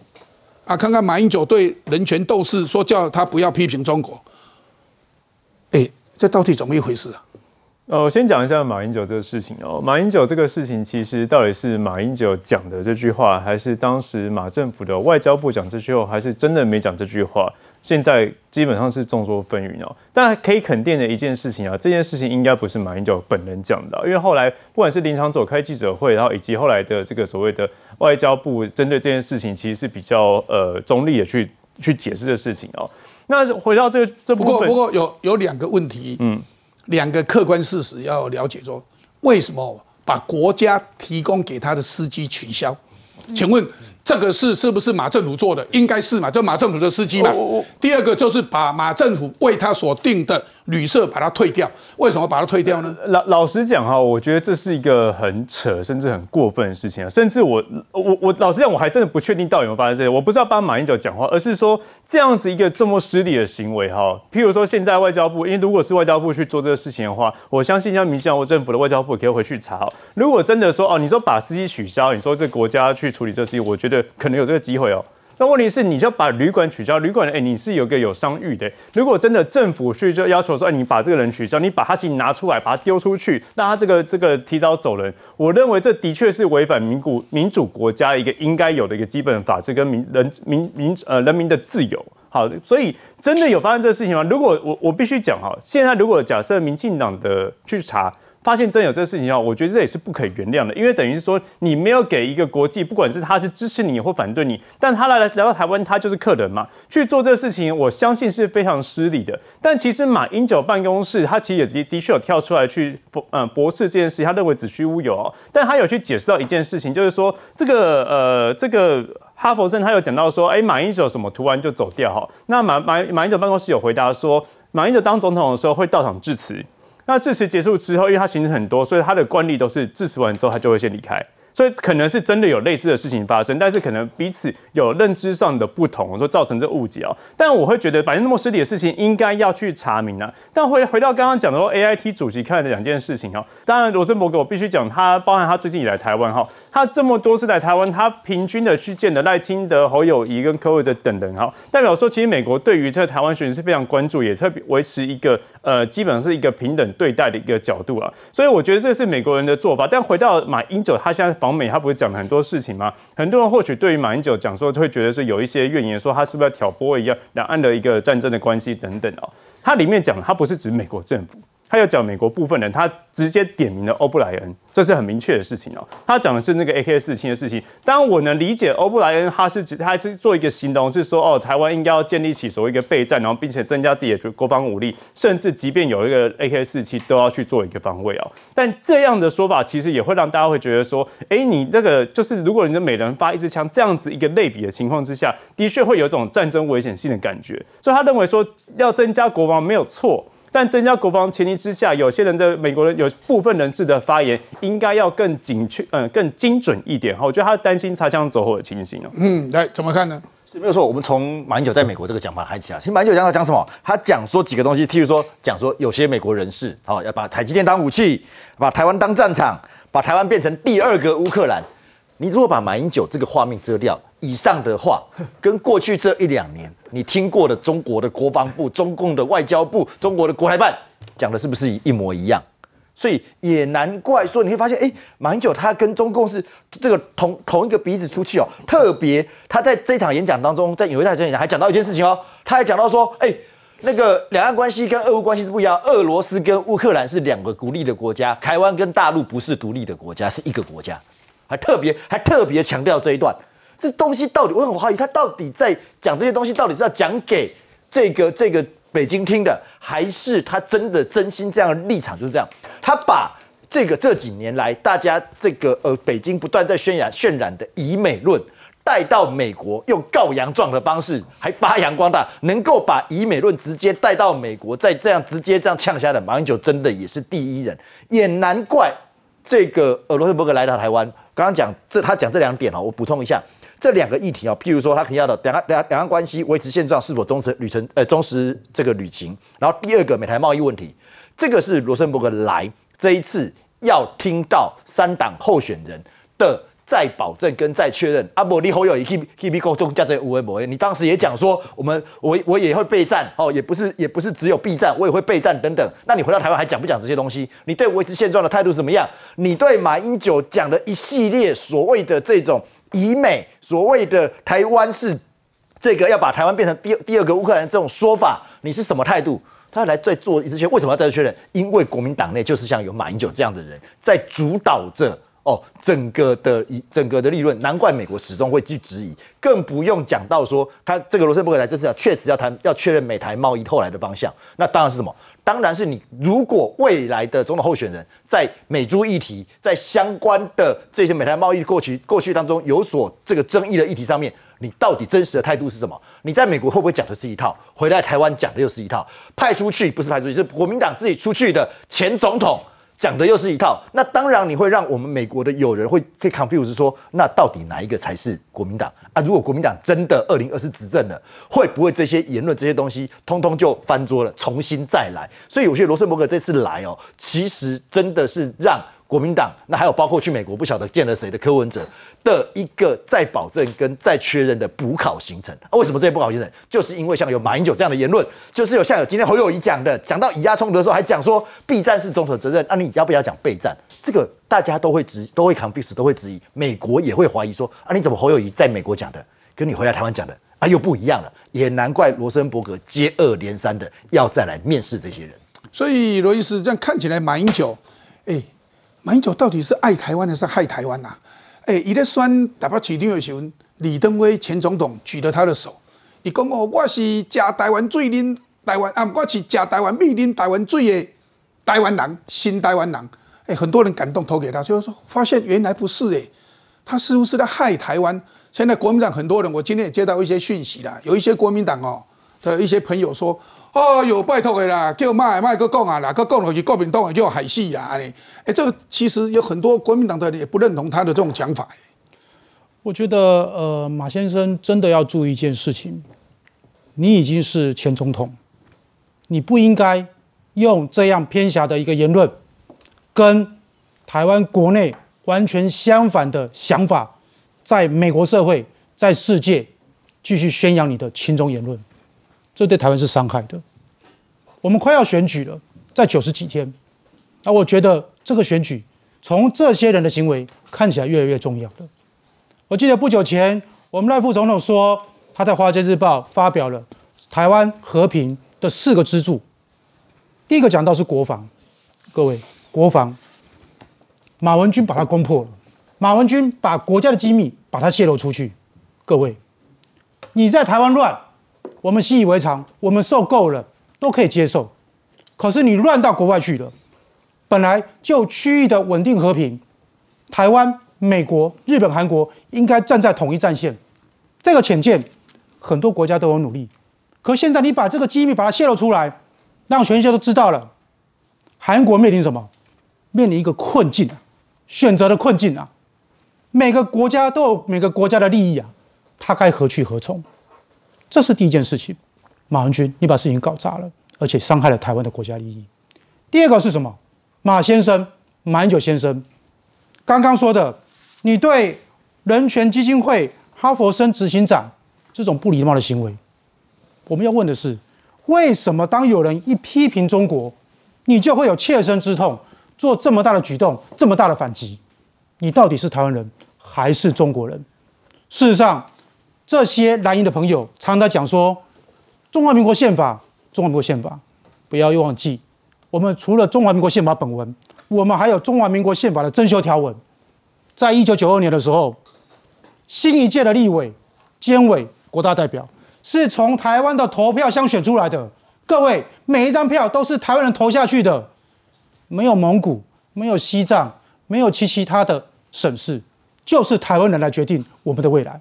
啊，看看马英九对人权斗士说叫他不要批评中国，哎，这到底怎么一回事啊？呃，我先讲一下马英九这个事情哦。马英九这个事情，其实到底是马英九讲的这句话，还是当时马政府的外交部讲这句话，还是真的没讲这句话？现在基本上是众说纷纭哦。但可以肯定的一件事情啊，这件事情应该不是马英九本人讲的，因为后来不管是林场走开记者会，然后以及后来的这个所谓的外交部针对这件事情，其实是比较呃中立的去去解释这事情哦。那回到这个这不过不过有有两个问题，嗯。两个客观事实要了解，说为什么把国家提供给他的司机取消？请问这个事是不是马政府做的？应该是嘛，就马政府的司机嘛。第二个就是把马政府为他所定的旅社把它退掉。为什么把它退掉呢？老老实讲哈，我觉得这是一个很扯，甚至很过分的事情啊。甚至我我我老实讲，我还真的不确定到底有没有发生这些。我不是要帮马英九讲话，而是说这样子一个这么失礼的行为哈。譬如说现在外交部，因为如果是外交部去做这个事情的话，我相信像民进党政府的外交部可以回去查。如果真的说哦，你说把司机取消，你说这国家去处理这事情，我觉得可能有这个机会哦。那问题是，你就把旅馆取消，旅馆哎，你是有个有商誉的。如果真的政府去就要求说，哎，你把这个人取消，你把他行拿出来，把他丢出去，那他这个这个提早走人，我认为这的确是违反民主民主国家一个应该有的一个基本法治跟民人民民呃人民的自由。好，所以真的有发生这个事情吗？如果我我必须讲哈，现在如果假设民进党的去查。发现真有这个事情的话，我觉得这也是不可原谅的，因为等于是说你没有给一个国际，不管是他是支持你或反对你，但他来来来到台湾，他就是客人嘛，去做这个事情，我相信是非常失礼的。但其实马英九办公室他其实也的的确有跳出来去嗯驳斥这件事，他认为子虚乌有，哦，但他有去解释到一件事情，就是说这个呃这个哈佛生他有讲到说，哎马英九什么突然就走掉哈，那马马马英九办公室有回答说，马英九当总统的时候会到场致辞。那致辞结束之后，因为他行程很多，所以他的惯例都是致辞完之后，他就会先离开。所以可能是真的有类似的事情发生，但是可能彼此有认知上的不同，说造成这误解哦。但我会觉得，反正那么失礼的事情，应该要去查明啊。但回回到刚刚讲的说，A I T 主席看的两件事情哦。当然，罗森伯格我必须讲，他包含他最近以来台湾哈，他这么多次来台湾，他平均的去见的赖清德、侯友谊跟柯文哲等等哈，代表说其实美国对于这台湾选是非常关注，也特别维持一个呃基本上是一个平等对待的一个角度啊。所以我觉得这是美国人的做法。但回到马英九，他现在。访美，他不是讲了很多事情吗？很多人或许对于马英九讲说，会觉得是有一些怨言，说他是不是要挑拨一样两岸的一个战争的关系等等哦。他里面讲，他不是指美国政府。他要讲美国部分人，他直接点名了欧布莱恩，这是很明确的事情哦。他讲的是那个 AK 四七的事情。当然，我能理解欧布莱恩他是指他是做一个形容，是说哦，台湾应该要建立起所谓一个备战，然后并且增加自己的国防武力，甚至即便有一个 AK 四七都要去做一个防卫哦。但这样的说法其实也会让大家会觉得说，哎，你那个就是如果你的每人发一支枪这样子一个类比的情况之下，的确会有一种战争危险性的感觉。所以他认为说要增加国防没有错。但增加国防前提之下，有些人的美国人有部分人士的发言应该要更精确，嗯，更精准一点哈。我觉得他担心擦枪走火的情形哦。嗯，来怎么看呢？是没有错。我们从马英九在美国这个讲法开始啊，其实马英九讲他讲什么？他讲说几个东西，譬如说讲说有些美国人士好要把台积电当武器，把台湾当战场，把台湾变成第二个乌克兰。你如果把马英九这个画面遮掉，以上的话 跟过去这一两年你听过的中国的国防部、中共的外交部、中国的国台办讲的是不是一模一样？所以也难怪说你会发现，哎，马英九他跟中共是这个同同一个鼻子出气哦。特别他在这场演讲当中，在有一场演讲还讲到一件事情哦，他还讲到说，哎，那个两岸关系跟俄乌关系是不一样，俄罗斯跟乌克兰是两个独立的国家，台湾跟大陆不是独立的国家，是一个国家。还特别还特别强调这一段，这东西到底我很怀疑，他到底在讲这些东西，到底是要讲给这个这个北京听的，还是他真的真心这样立场就是这样？他把这个这几年来大家这个呃北京不断在渲染渲染的以美论带到美国，用告洋状的方式还发扬光大，能够把以美论直接带到美国，再这样直接这样呛下的马英九真的也是第一人，也难怪这个呃罗森伯格来到台湾。刚刚讲这，他讲这两点哦，我补充一下这两个议题啊，譬如说他提到的两岸两两岸关系维持现状是否忠诚旅程呃忠实这个旅行，然后第二个美台贸易问题，这个是罗森伯格来这一次要听到三党候选人的。再保证跟再确认，阿伯你好友也 keep keep 够中加这五位博你当时也讲说，我们我我也会备战哦，也不是也不是只有避战，我也会备战等等。那你回到台湾还讲不讲这些东西？你对维持现状的态度怎么样？你对马英九讲的一系列所谓的这种以美，所谓的台湾是这个要把台湾变成第第二个乌克兰这种说法，你是什么态度？他来再做一次确认，为什么要再次确认？因为国民党内就是像有马英九这样的人在主导着。哦，整个的一整个的利润，难怪美国始终会去质疑，更不用讲到说他这个罗森伯格来这次确实要谈要确认美台贸易后来的方向，那当然是什么？当然是你如果未来的总统候选人在美猪议题，在相关的这些美台贸易过去过去当中有所这个争议的议题上面，你到底真实的态度是什么？你在美国会不会讲的是一套，回来台湾讲的又是一套？派出去不是派出去，是国民党自己出去的前总统。讲的又是一套，那当然你会让我们美国的友人会可以 confuse 说，那到底哪一个才是国民党啊？如果国民党真的二零二四执政了，会不会这些言论这些东西通通就翻桌了，重新再来？所以有些罗森伯格这次来哦，其实真的是让。国民党那还有包括去美国不晓得见了谁的柯文哲的一个再保证跟再确认的补考行程啊？为什么这些补考行程？就是因为像有马英九这样的言论，就是有像有今天侯友谊讲的，讲到以压冲突的时候还讲说避战是总统责任，那你要不要讲备战？这个大家都会质都会 confuse 都会质疑，美国也会怀疑说啊，你怎么侯友谊在美国讲的跟你回来台湾讲的啊又不一样了？也难怪罗森伯格接二连三的要再来面试这些人。所以罗伊斯这样看起来，马英九，哎。马英九到底是爱台湾还是害台湾呐？哎，伊咧选台北市长的时候，李登辉前总统举了他的手，伊讲哦，我是食台湾水啉台湾啊，我是食台湾米啉台湾水的台湾人，新台湾人。哎，很多人感动投给他，就是说发现原来不是哎，他似乎是在害台湾。现在国民党很多人，我今天也接到一些讯息啦，有一些国民党哦的一些朋友说。哦哟，拜托的啦，叫麦麦哥讲啊啦，个讲落去国民党就海戏啦，安尼。哎，这个其实有很多国民党的也不认同他的这种讲法。我觉得，呃，马先生真的要注意一件事情，你已经是前总统，你不应该用这样偏狭的一个言论，跟台湾国内完全相反的想法，在美国社会、在世界继续宣扬你的亲中言论。这对台湾是伤害的。我们快要选举了，在九十几天，那我觉得这个选举从这些人的行为看起来越来越重要了。我记得不久前，我们赖副总统说他在《华尔街日报》发表了台湾和平的四个支柱。第一个讲到是国防，各位，国防，马文君把它攻破了，马文君把国家的机密把它泄露出去，各位，你在台湾乱。我们习以为常，我们受够了，都可以接受。可是你乱到国外去了，本来就区域的稳定和平，台湾、美国、日本、韩国应该站在统一战线。这个浅见，很多国家都有努力。可现在你把这个机密把它泄露出来，让全世界都知道了，韩国面临什么？面临一个困境啊，选择的困境啊。每个国家都有每个国家的利益啊，他该何去何从？这是第一件事情，马文君，你把事情搞砸了，而且伤害了台湾的国家利益。第二个是什么？马先生，马英九先生，刚刚说的，你对人权基金会哈佛生执行长这种不礼貌的行为，我们要问的是，为什么当有人一批评中国，你就会有切身之痛，做这么大的举动，这么大的反击？你到底是台湾人还是中国人？事实上。这些蓝营的朋友常常在讲说：“中华民国宪法，中华民国宪法，不要忘记，我们除了中华民国宪法本文，我们还有中华民国宪法的增修条文。在一九九二年的时候，新一届的立委、监委、国大代表是从台湾的投票箱选出来的。各位，每一张票都是台湾人投下去的，没有蒙古，没有西藏，没有其其他的省市，就是台湾人来决定我们的未来。”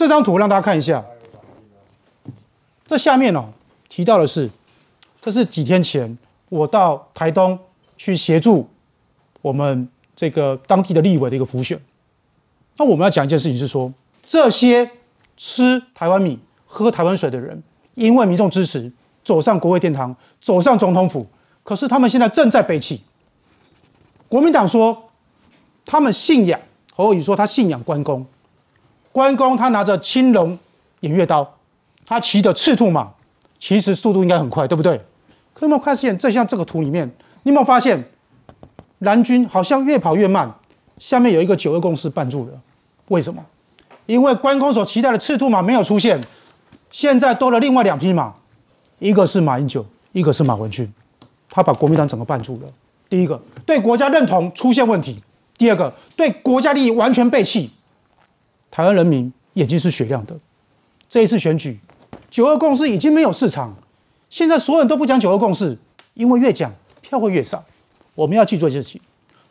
这张图让大家看一下，这下面哦提到的是，这是几天前我到台东去协助我们这个当地的立委的一个浮选。那我们要讲一件事情是说，这些吃台湾米、喝台湾水的人，因为民众支持，走上国会殿堂，走上总统府，可是他们现在正在背弃。国民党说他们信仰，侯友宜说他信仰关公。关公他拿着青龙偃月刀，他骑的赤兔马，其实速度应该很快，对不对？可有没有发现，这像这个图里面，你有没有发现蓝军好像越跑越慢？下面有一个九二共识绊住了，为什么？因为关公所期待的赤兔马没有出现，现在多了另外两匹马，一个是马英九，一个是马文君，他把国民党整个绊住了。第一个对国家认同出现问题，第二个对国家利益完全背弃。台湾人民眼睛是雪亮的。这一次选举，九二共识已经没有市场。现在所有人都不讲九二共识，因为越讲票会越少。我们要记住一件事情，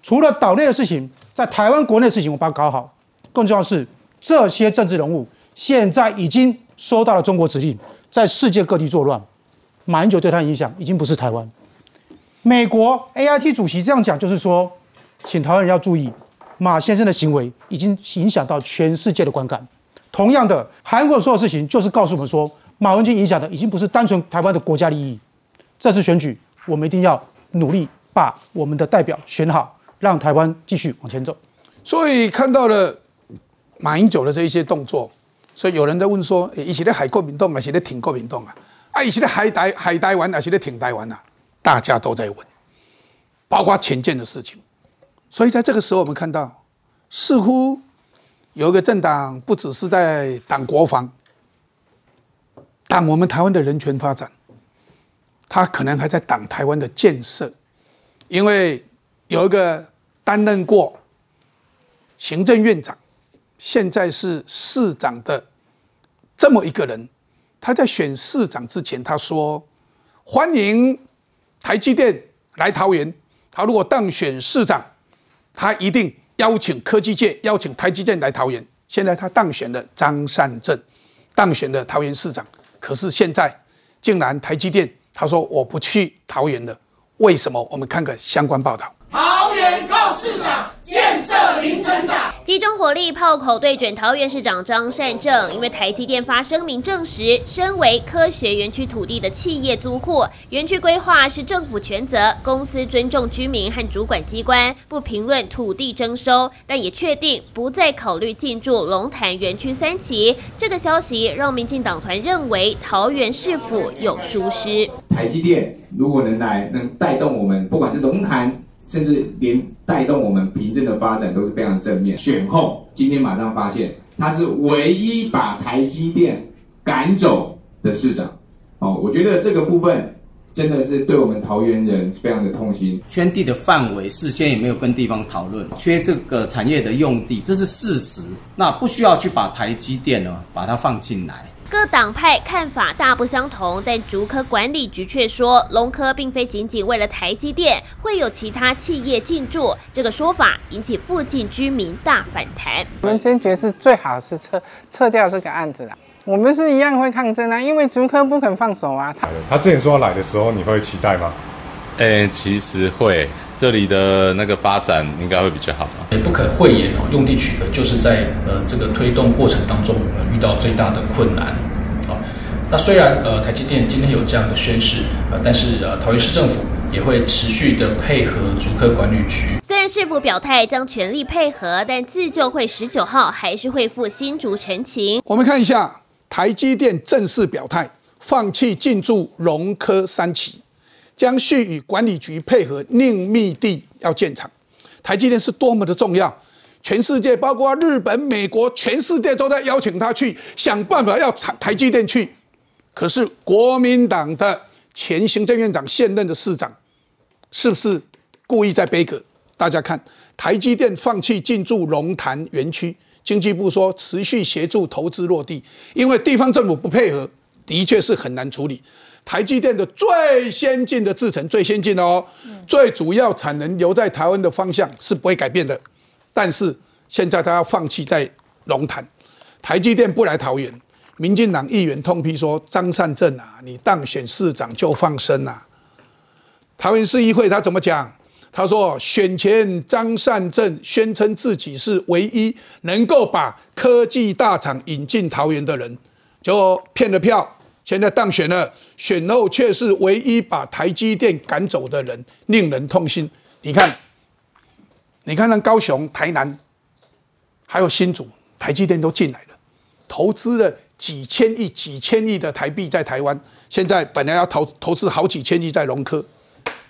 除了岛内的事情，在台湾国内的事情，我把它搞好。更重要的是，这些政治人物现在已经收到了中国指令，在世界各地作乱。马英九对他影响已经不是台湾。美国 AIT 主席这样讲，就是说，请台湾人要注意，马先生的行为已经影响到全世界的观感。同样的，韩国所有事情就是告诉我们说，马文君影响的已经不是单纯台湾的国家利益。这次选举，我们一定要努力把我们的代表选好，让台湾继续往前走。所以看到了马英九的这一些动作，所以有人在问说：，以前的海国民党还是在挺国民动啊？啊，以前的海台海台湾还是在挺台湾啊？大家都在问，包括前建的事情。所以在这个时候，我们看到似乎有一个政党不只是在党国防，党我们台湾的人权发展，他可能还在党台湾的建设，因为有一个担任过行政院长，现在是市长的这么一个人，他在选市长之前，他说欢迎。台积电来桃园，他如果当选市长，他一定邀请科技界、邀请台积电来桃园。现在他当选了张善政，当选了桃园市长。可是现在竟然台积电他说我不去桃园了，为什么？我们看个相关报道。桃园告市长，建设零成长。集中火力炮口对准桃园市长张善政，因为台积电发声明证实，身为科学园区土地的企业租户，园区规划是政府全责，公司尊重居民和主管机关，不评论土地征收，但也确定不再考虑进驻龙潭园区三期。这个消息让民进党团认为桃园市府有疏失。台积电如果能来，能带动我们，不管是龙潭。甚至连带动我们凭证的发展都是非常正面。选后，今天马上发现他是唯一把台积电赶走的市长。哦，我觉得这个部分真的是对我们桃园人非常的痛心。圈地的范围事先也没有跟地方讨论，缺这个产业的用地，这是事实。那不需要去把台积电呢把它放进来。各党派看法大不相同，但竹科管理局却说，龙科并非仅仅为了台积电，会有其他企业进驻。这个说法引起附近居民大反弹。我们坚决是最好是撤撤掉这个案子啦。我们是一样会抗争啊，因为竹科不肯放手啊。他他之前说要来的时候，你会期待吗？诶，其实会。这里的那个发展应该会比较好。也不可讳言哦，用地取得就是在呃这个推动过程当中遇到最大的困难。啊，那虽然呃台积电今天有这样的宣示，呃，但是呃桃园市政府也会持续的配合竹科管理局。虽然市府表态将全力配合，但自救会十九号还是会赴新竹陈情。我们看一下台积电正式表态，放弃进驻融科三期。将续与管理局配合，宁觅地要建厂。台积电是多么的重要，全世界包括日本、美国，全世界都在邀请他去，想办法要台台积电去。可是国民党的前行政院长、现任的市长，是不是故意在背锅？大家看，台积电放弃进驻龙潭园区，经济部说持续协助投资落地，因为地方政府不配合，的确是很难处理。台积电的最先进的制程，最先进的哦，最主要产能留在台湾的方向是不会改变的。但是现在他要放弃在龙潭，台积电不来桃园，民进党议员痛批说：“张善政啊，你当选市长就放生啊！”桃园市议会他怎么讲？他说：“选前张善政宣称自己是唯一能够把科技大厂引进桃园的人，就骗了票。”现在当选了，选后却是唯一把台积电赶走的人，令人痛心。你看，你看，看高雄、台南，还有新竹，台积电都进来了，投资了几千亿、几千亿的台币在台湾。现在本来要投投资好几千亿在龙科，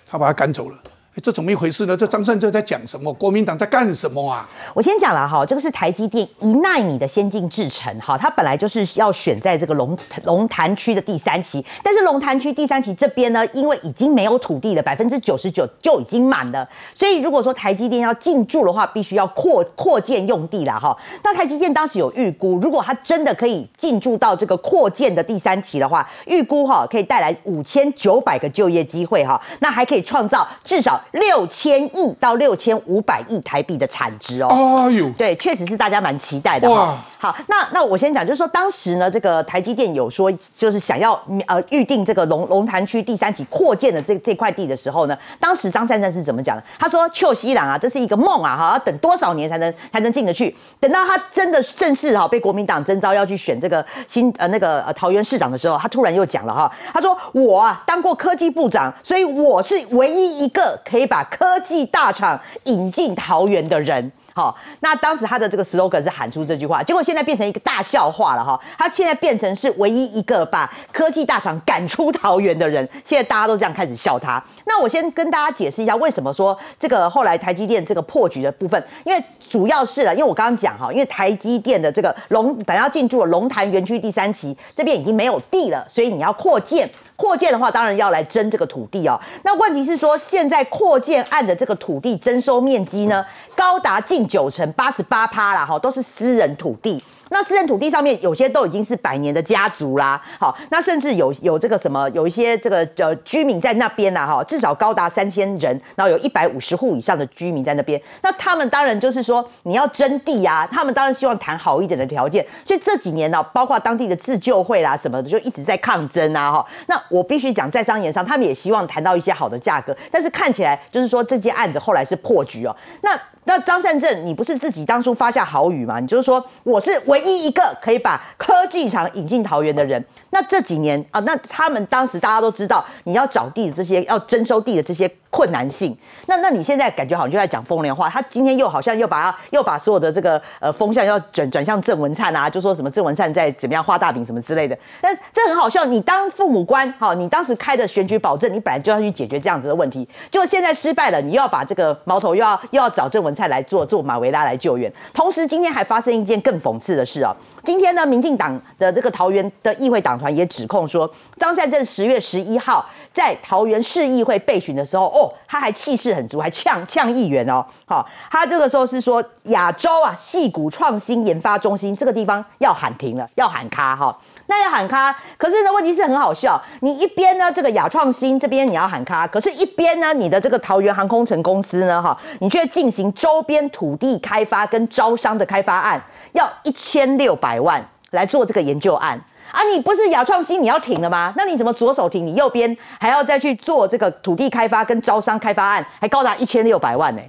他把他赶走了。这怎么一回事呢？这张善政在讲什么？国民党在干什么啊？我先讲了哈，这个是台积电一纳米的先进制程哈，它本来就是要选在这个龙龙潭区的第三期，但是龙潭区第三期这边呢，因为已经没有土地了，百分之九十九就已经满了，所以如果说台积电要进驻的话，必须要扩扩建用地了哈。那台积电当时有预估，如果它真的可以进驻到这个扩建的第三期的话，预估哈可以带来五千九百个就业机会哈，那还可以创造至少。六千亿到六千五百亿台币的产值哦，哎呦，对，确实是大家蛮期待的哈。好，那那我先讲，就是说当时呢，这个台积电有说，就是想要呃预定这个龙龙潭区第三期扩建的这这块地的时候呢，当时张善政是怎么讲的？他说：“邱西朗啊，这是一个梦啊，哈，要等多少年才能才能进得去？等到他真的正式哈被国民党征召要去选这个新呃那个呃桃园市长的时候，他突然又讲了哈，他说我啊当过科技部长，所以我是唯一一个可以把科技大厂引进桃园的人。”好，那当时他的这个 slogan 是喊出这句话，结果现在变成一个大笑话了哈。他现在变成是唯一一个把科技大厂赶出桃园的人，现在大家都这样开始笑他。那我先跟大家解释一下，为什么说这个后来台积电这个破局的部分，因为主要是了，因为我刚刚讲哈，因为台积电的这个龙本来要进驻龙潭园区第三期，这边已经没有地了，所以你要扩建。扩建的话，当然要来征这个土地哦。那问题是说，现在扩建案的这个土地征收面积呢，高达近九成，八十八趴啦，哈，都是私人土地。那私人土地上面有些都已经是百年的家族啦，好，那甚至有有这个什么，有一些这个呃居民在那边呐，哈，至少高达三千人，然后有一百五十户以上的居民在那边，那他们当然就是说你要征地啊，他们当然希望谈好一点的条件，所以这几年呢，包括当地的自救会啦什么的，就一直在抗争啊，哈，那我必须讲在商言商，他们也希望谈到一些好的价格，但是看起来就是说这件案子后来是破局哦，那。那张善政，你不是自己当初发下豪语吗？你就是说我是唯一一个可以把科技厂引进桃园的人。那这几年啊，那他们当时大家都知道，你要找地的这些，要征收地的这些困难性。那那你现在感觉好像就在讲风凉话。他今天又好像又把又把所有的这个呃风向要转转向郑文灿啊，就说什么郑文灿在怎么样画大饼什么之类的。但这很好笑，你当父母官，好，你当时开的选举保证，你本来就要去解决这样子的问题，结果现在失败了，你又要把这个矛头又要又要找郑文灿来做做马维拉来救援。同时，今天还发生一件更讽刺的事啊。今天呢，民进党的这个桃园的议会党团也指控说，张善政十月十一号在桃园市议会备询的时候，哦，他还气势很足，还呛呛议员哦，好，他这个时候是说亚洲啊，戏骨创新研发中心这个地方要喊停了，要喊卡哈，那要喊卡，可是呢，问题是很好笑，你一边呢这个亚创新这边你要喊卡，可是一边呢你的这个桃园航空城公司呢哈，你却进行周边土地开发跟招商的开发案。要一千六百万来做这个研究案啊！你不是亚创新你要停了吗？那你怎么左手停，你右边还要再去做这个土地开发跟招商开发案，还高达一千六百万呢？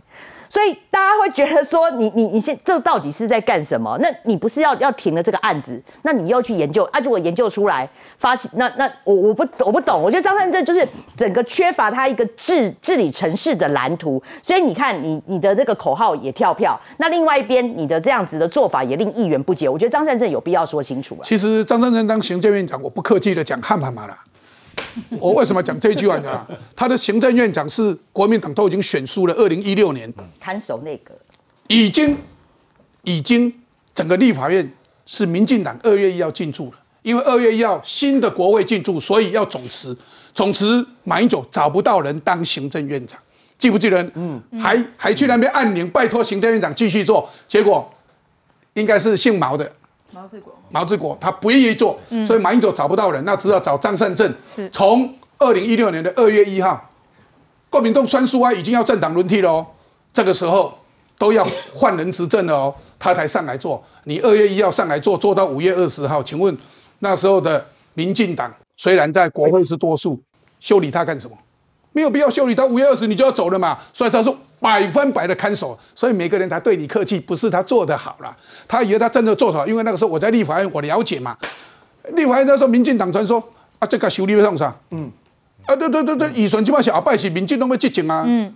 所以大家会觉得说，你你你现这到底是在干什么？那你不是要要停了这个案子，那你又去研究啊？如果研究出来发起，那那我我不我不懂，我觉得张善政就是整个缺乏他一个治治理城市的蓝图。所以你看，你你的这个口号也跳票，那另外一边你的这样子的做法也令议员不解。我觉得张善政有必要说清楚。其实张善政当行政院长，我不客气的讲，汉嘛了。我为什么讲这句话呢？他的行政院长是国民党都已经选输了，二零一六年。看守内阁，已经已经整个立法院是民进党二月一要进驻了，因为二月一号新的国会进驻，所以要总辞，总辞马英九找不到人当行政院长，记不记得？嗯，还还去那边按铃，拜托行政院长继续做，结果应该是姓毛的。毛志国，毛志国他不愿意做，所以马英九找不到人，那只好找张善政。从二零一六年的二月一号，国民党宣书啊，已经要政党轮替了哦，这个时候都要换人执政了哦，他才上来做。你二月一号上来做，做到五月二十号，请问那时候的民进党虽然在国会是多数，修理他干什么？没有必要修理他，五月二十你就要走了嘛，所以他说。百分百的看守，所以每个人才对你客气，不是他做的好了，他以为他真的做好，因为那个时候我在立法院，我了解嘛。立法院那时候，民进党传说啊，这个修理要上啥？嗯，啊，对对对对，以前起码小阿拜是民进党要接警啊。嗯，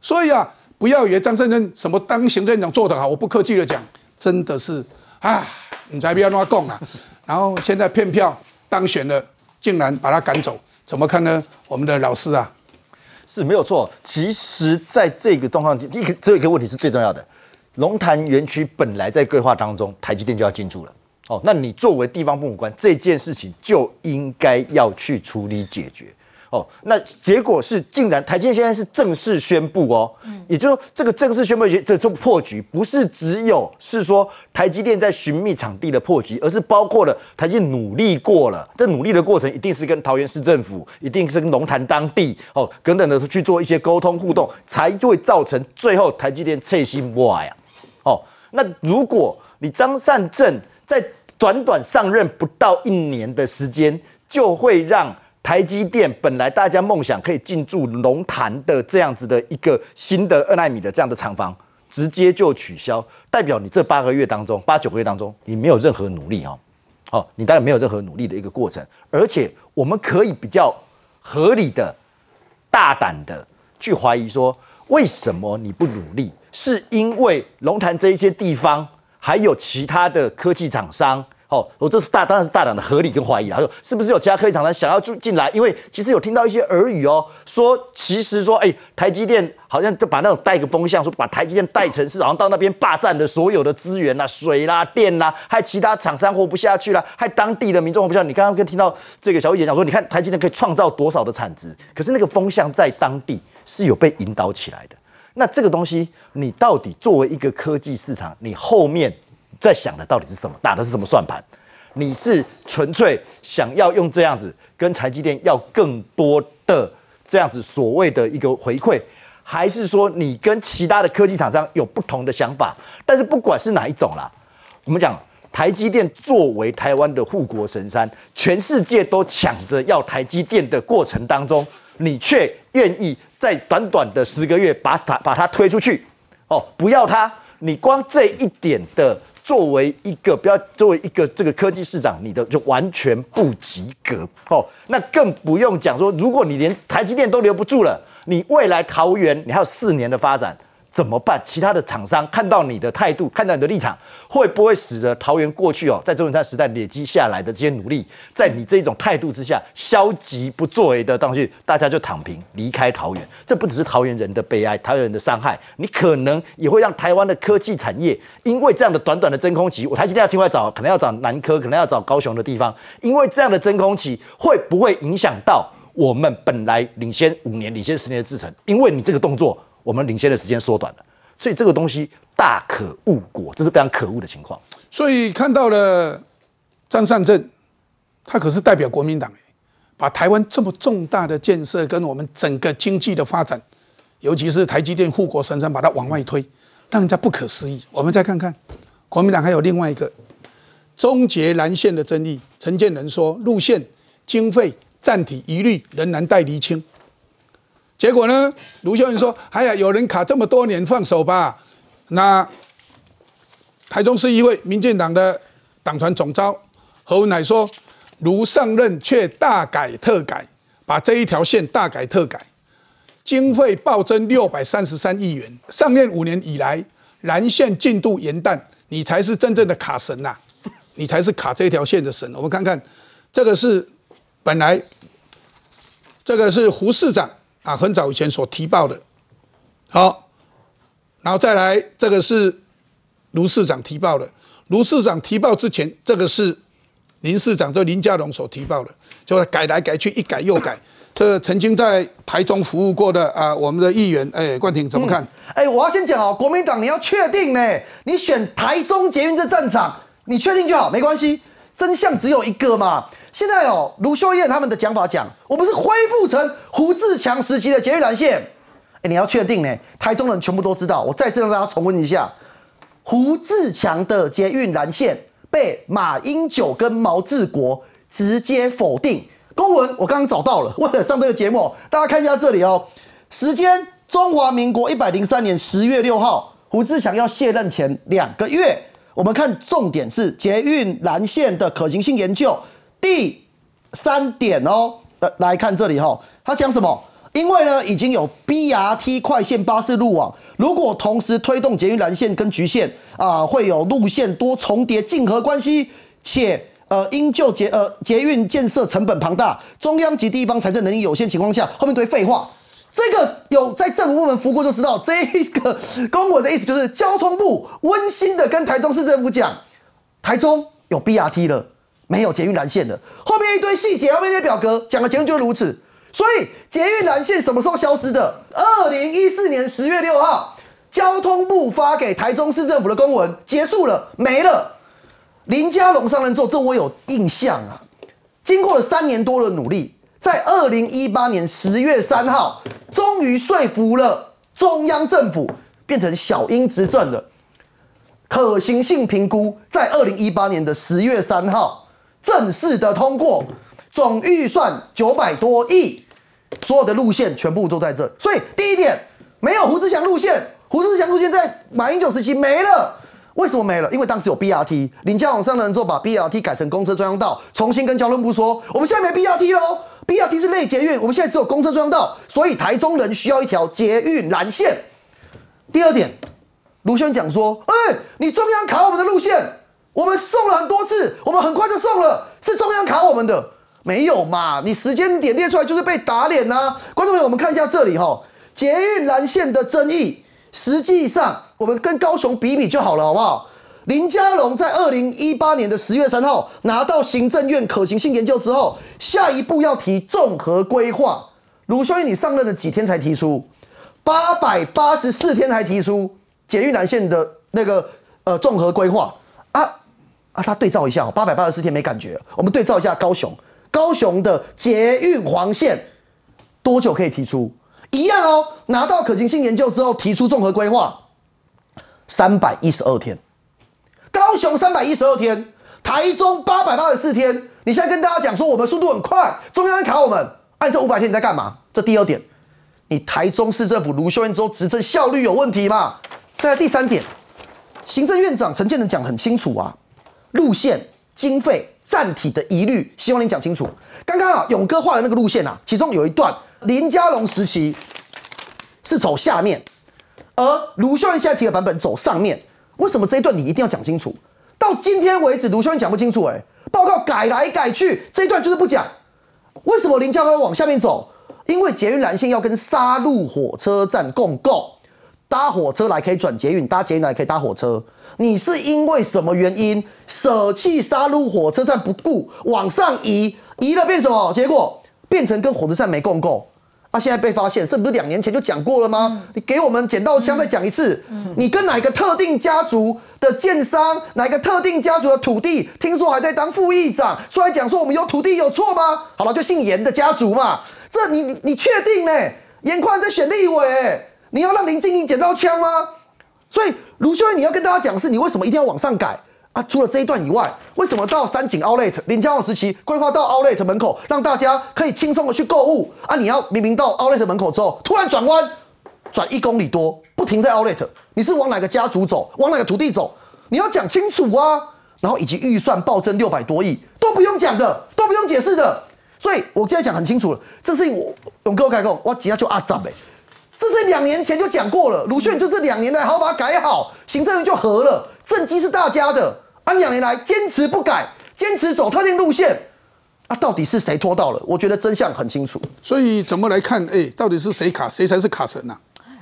所以啊，不要以为张胜仁什么当行政长做得好，我不客气的讲，真的是啊，你才不要乱讲啊。然后现在骗票当选了，竟然把他赶走，怎么看呢？我们的老师啊。是没有错。其实，在这个状况，一个只有一个问题是最重要的，龙潭园区本来在规划当中，台积电就要进驻了。哦，那你作为地方父母官，这件事情就应该要去处理解决。哦，那结果是竟然台积电现在是正式宣布哦，也就是说这个正式宣布的这破局，不是只有是说台积电在寻觅场地的破局，而是包括了台积电努力过了，这努力的过程一定是跟桃园市政府，一定是跟龙潭当地哦等等的去做一些沟通互动，才会造成最后台积电侧心歪啊。哦，那如果你张善政在短短上任不到一年的时间，就会让台积电本来大家梦想可以进驻龙潭的这样子的一个新的二纳米的这样的厂房，直接就取消，代表你这八个月当中、八九个月当中，你没有任何努力哦，哦，你当然没有任何努力的一个过程，而且我们可以比较合理的、大胆的去怀疑说，为什么你不努力？是因为龙潭这一些地方还有其他的科技厂商？哦，我这是大当然是大胆的合理跟怀疑啦。说是不是有其他科技厂商想要进进来？因为其实有听到一些耳语哦，说其实说，哎，台积电好像就把那种带个风向，说把台积电带成是好像到那边霸占的所有的资源啦、水啦、电啦，害其他厂商活不下去了，害当地的民众活不下去。你刚刚跟听到这个小玉姐讲说，你看台积电可以创造多少的产值，可是那个风向在当地是有被引导起来的。那这个东西，你到底作为一个科技市场，你后面？在想的到底是什么？打的是什么算盘？你是纯粹想要用这样子跟台积电要更多的这样子所谓的一个回馈，还是说你跟其他的科技厂商有不同的想法？但是不管是哪一种啦，我们讲台积电作为台湾的护国神山，全世界都抢着要台积电的过程当中，你却愿意在短短的十个月把它把它推出去哦，不要它，你光这一点的。作为一个不要作为一个这个科技市长，你的就完全不及格哦。那更不用讲说，如果你连台积电都留不住了，你未来桃园你还有四年的发展。怎么办？其他的厂商看到你的态度，看到你的立场，会不会使得桃园过去哦，在周永山时代累积下来的这些努力，在你这种态度之下，消极不作为的当去，大家就躺平离开桃园？这不只是桃园人的悲哀，桃园人的伤害，你可能也会让台湾的科技产业，因为这样的短短的真空期，我台积电要另外找，可能要找南科，可能要找高雄的地方，因为这样的真空期，会不会影响到我们本来领先五年、领先十年的制程？因为你这个动作。我们领先的时间缩短了，所以这个东西大可恶果，这是非常可恶的情况。所以看到了张善政，他可是代表国民党，把台湾这么重大的建设跟我们整个经济的发展，尤其是台积电护国神山，把它往外推，让人家不可思议。我们再看看国民党还有另外一个终结蓝线的争议，陈建仁说路线经费占体一律仍然待厘清。结果呢？卢秀燕说：“哎呀，有人卡这么多年，放手吧。”那台中市议会民进党的党团总召何文乃说：“卢上任却大改特改，把这一条线大改特改，经费暴增六百三十三亿元。上任五年以来，蓝线进度延宕，你才是真正的卡神呐！你才是卡这条线的神。我们看看，这个是本来，这个是胡市长。”啊，很早以前所提报的，好，然后再来这个是卢市长提报的。卢市长提报之前，这个是林市长，就林佳龙所提报的，就改来改去，一改又改。这曾经在台中服务过的啊，我们的议员，哎，冠廷怎么看？哎，我要先讲哦，国民党你要确定呢，你选台中捷运这战场，你确定就好，没关系，真相只有一个嘛。现在哦，卢秀燕他们的讲法讲，我们是恢复成胡志强时期的捷运蓝线。哎，你要确定呢？台中人全部都知道。我再次让大家重温一下，胡志强的捷运蓝线被马英九跟毛治国直接否定。公文我刚刚找到了，为了上这个节目，大家看一下这里哦。时间：中华民国一百零三年十月六号，胡志强要卸任前两个月。我们看重点是捷运蓝线的可行性研究。第三点哦，呃，来看这里哈，他讲什么？因为呢，已经有 BRT 快线巴士路网，如果同时推动捷运蓝线跟局线啊，会有路线多重叠竞合关系，且呃，因就捷呃捷运建设成本庞大，中央及地方财政能力有限情况下，后面堆废话。这个有在政府部门服务过就知道，这个公文的意思就是交通部温馨的跟台中市政府讲，台中有 BRT 了，没有捷运蓝线的。后面一堆细节，后面一些表格讲的结论就是如此。所以捷运蓝线什么时候消失的？二零一四年十月六号，交通部发给台中市政府的公文结束了，没了。林佳龙上任之后，这我有印象啊。经过了三年多的努力，在二零一八年十月三号，终于说服了中央政府变成小英执政的可行性评估，在二零一八年的十月三号正式的通过，总预算九百多亿，所有的路线全部都在这。所以第一点，没有胡志强路线，胡志强路线在马英九时期没了。为什么没了？因为当时有 BRT，林佳龙上任之后把 BRT 改成公车专用道，重新跟交通部说，我们现在没 BRT 喽，BRT 是类捷运，我们现在只有公车专用道，所以台中人需要一条捷运蓝线。第二点，卢轩讲说，哎，你中央卡我们的路线，我们送了很多次，我们很快就送了，是中央卡我们的，没有嘛？你时间点列出来就是被打脸呐！观众朋友，我们看一下这里哈，捷运蓝线的争议。实际上，我们跟高雄比比就好了，好不好？林佳龙在二零一八年的十月三号拿到行政院可行性研究之后，下一步要提综合规划。卢秀燕，你上任了几天才提出？八百八十四天才提出捷运南线的那个呃综合规划啊啊！他对照一下，八百八十四天没感觉。我们对照一下高雄，高雄的捷运黄线多久可以提出？一样哦，拿到可行性研究之后提出综合规划，三百一十二天，高雄三百一十二天，台中八百八十四天。你现在跟大家讲说我们速度很快，中央卡我们，按这五百天你在干嘛？这第二点，你台中市政府卢秀燕之后执政效率有问题嘛？再来第三点，行政院长陈建仁讲很清楚啊，路线、经费、站体的疑虑，希望你讲清楚。刚刚啊，勇哥画的那个路线啊，其中有一段。林佳龙时期是走下面，而卢秀燕现在提的版本走上面。为什么这一段你一定要讲清楚？到今天为止，卢秀燕讲不清楚。哎，报告改来改去，这一段就是不讲。为什么林佳龙往下面走？因为捷运蓝线要跟沙鹿火车站共构，搭火车来可以转捷运，搭捷运来可以搭火车。你是因为什么原因舍弃沙鹿火车站不顾，往上移，移了变什么？结果？变成跟火车站没共构，啊，现在被发现，这不是两年前就讲过了吗？你给我们捡到枪再讲一次，你跟哪个特定家族的建商，哪个特定家族的土地，听说还在当副议长，出来讲说我们有土地有错吗？好了，就姓严的家族嘛，这你你确定呢？严宽在选立委，你要让林静怡捡到枪吗？所以卢秀燕，你要跟大家讲是，你为什么一定要往上改？啊，除了这一段以外，为什么到三井 Outlet 林佳龙时期规划到 Outlet 门口，让大家可以轻松的去购物啊？你要明明到 Outlet 门口之后，突然转弯，转一公里多，不停在 Outlet，你是往哪个家族走，往哪个土地走？你要讲清楚啊！然后以及预算暴增六百多亿，都不用讲的，都不用解释的。所以我现在讲很清楚了，这事情我勇哥开口，我几下就阿长呗。这是两年前就讲过了，鲁迅就这两年来好把它改好，行政院就合了，政绩是大家的。按两年来坚持不改，坚持走特定路线，啊，到底是谁拖到了？我觉得真相很清楚。所以怎么来看？哎，到底是谁卡？谁才是卡神呢？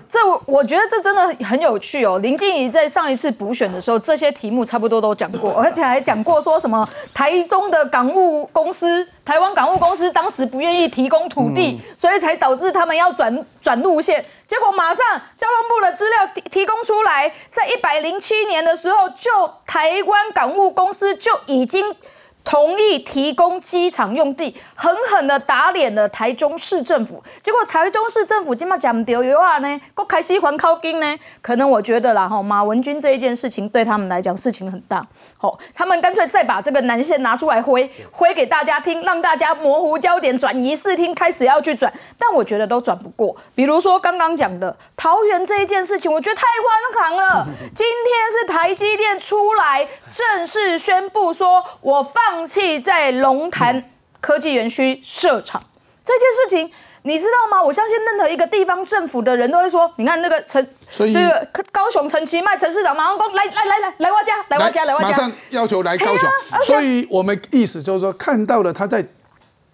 这我觉得这真的很有趣哦。林静怡在上一次补选的时候，这些题目差不多都讲过，而且还讲过说什么台中的港务公司、台湾港务公司当时不愿意提供土地，所以才导致他们要转转路线。结果马上交通部的资料提提供出来，在一百零七年的时候，就台湾港务公司就已经。同意提供机场用地，狠狠的打脸了台中市政府。结果台中市政府今嘛讲丢的话呢，国开西环靠金呢，可能我觉得啦哈，马文君这一件事情对他们来讲事情很大，好，他们干脆再把这个南线拿出来挥挥给大家听，让大家模糊焦点，转移视听，开始要去转，但我觉得都转不过。比如说刚刚讲的桃园这一件事情，我觉得太荒唐了。今天是台积电出来正式宣布说，我放。放弃在龙潭科技园区设厂这件事情，你知道吗？我相信任何一个地方政府的人都会说：“你看那个陈，这个高雄陈其迈陈市长马上公来来来来来我家来我家来我家，马上要求来高雄。”所以我们意思就是说，看到了他在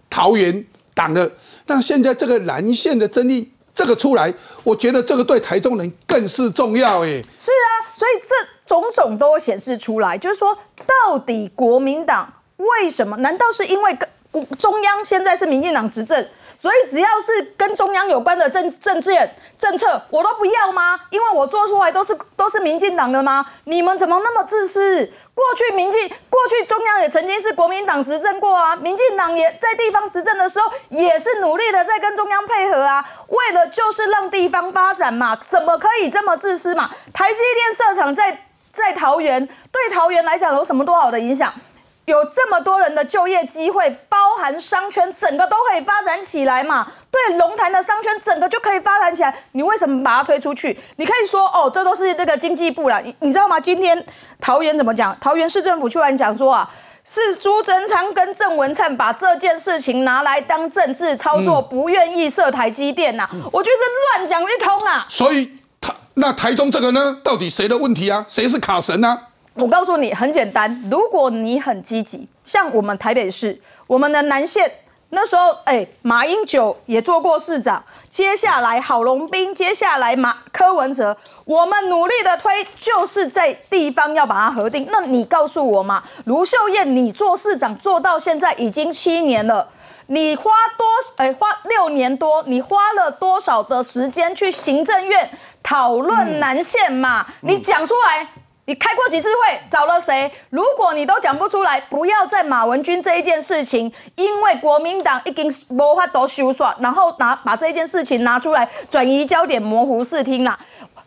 桃园挡了，那现在这个蓝线的争议这个出来，我觉得这个对台中人更是重要。哎，是啊，所以这种种都显示出来，就是说，到底国民党为什么？难道是因为跟中央现在是民进党执政？所以只要是跟中央有关的政政治政策，我都不要吗？因为我做出来都是都是民进党的吗？你们怎么那么自私？过去民进过去中央也曾经是国民党执政过啊，民进党也在地方执政的时候也是努力的在跟中央配合啊，为了就是让地方发展嘛，怎么可以这么自私嘛？台积电设厂在在桃园，对桃园来讲有什么多好的影响？有这么多人的就业机会，包含商圈，整个都可以发展起来嘛？对，龙潭的商圈整个就可以发展起来。你为什么把它推出去？你可以说哦，这都是那个经济部了。你你知道吗？今天桃园怎么讲？桃园市政府突然讲说啊，是朱贞昌跟郑文灿把这件事情拿来当政治操作，不愿意设台积电呐。我觉得乱讲一通啊。所以台那台中这个呢，到底谁的问题啊？谁是卡神呢？我告诉你，很简单。如果你很积极，像我们台北市，我们的南线那时候，哎，马英九也做过市长。接下来郝龙斌，接下来马柯文哲，我们努力的推，就是在地方要把它核定。那你告诉我嘛，卢秀燕，你做市长做到现在已经七年了，你花多哎花六年多，你花了多少的时间去行政院讨论南线嘛？你讲出来。你开过几次会？找了谁？如果你都讲不出来，不要在马文君这一件事情，因为国民党已经无法都修算，然后拿把这一件事情拿出来转移焦点，模糊视听啦。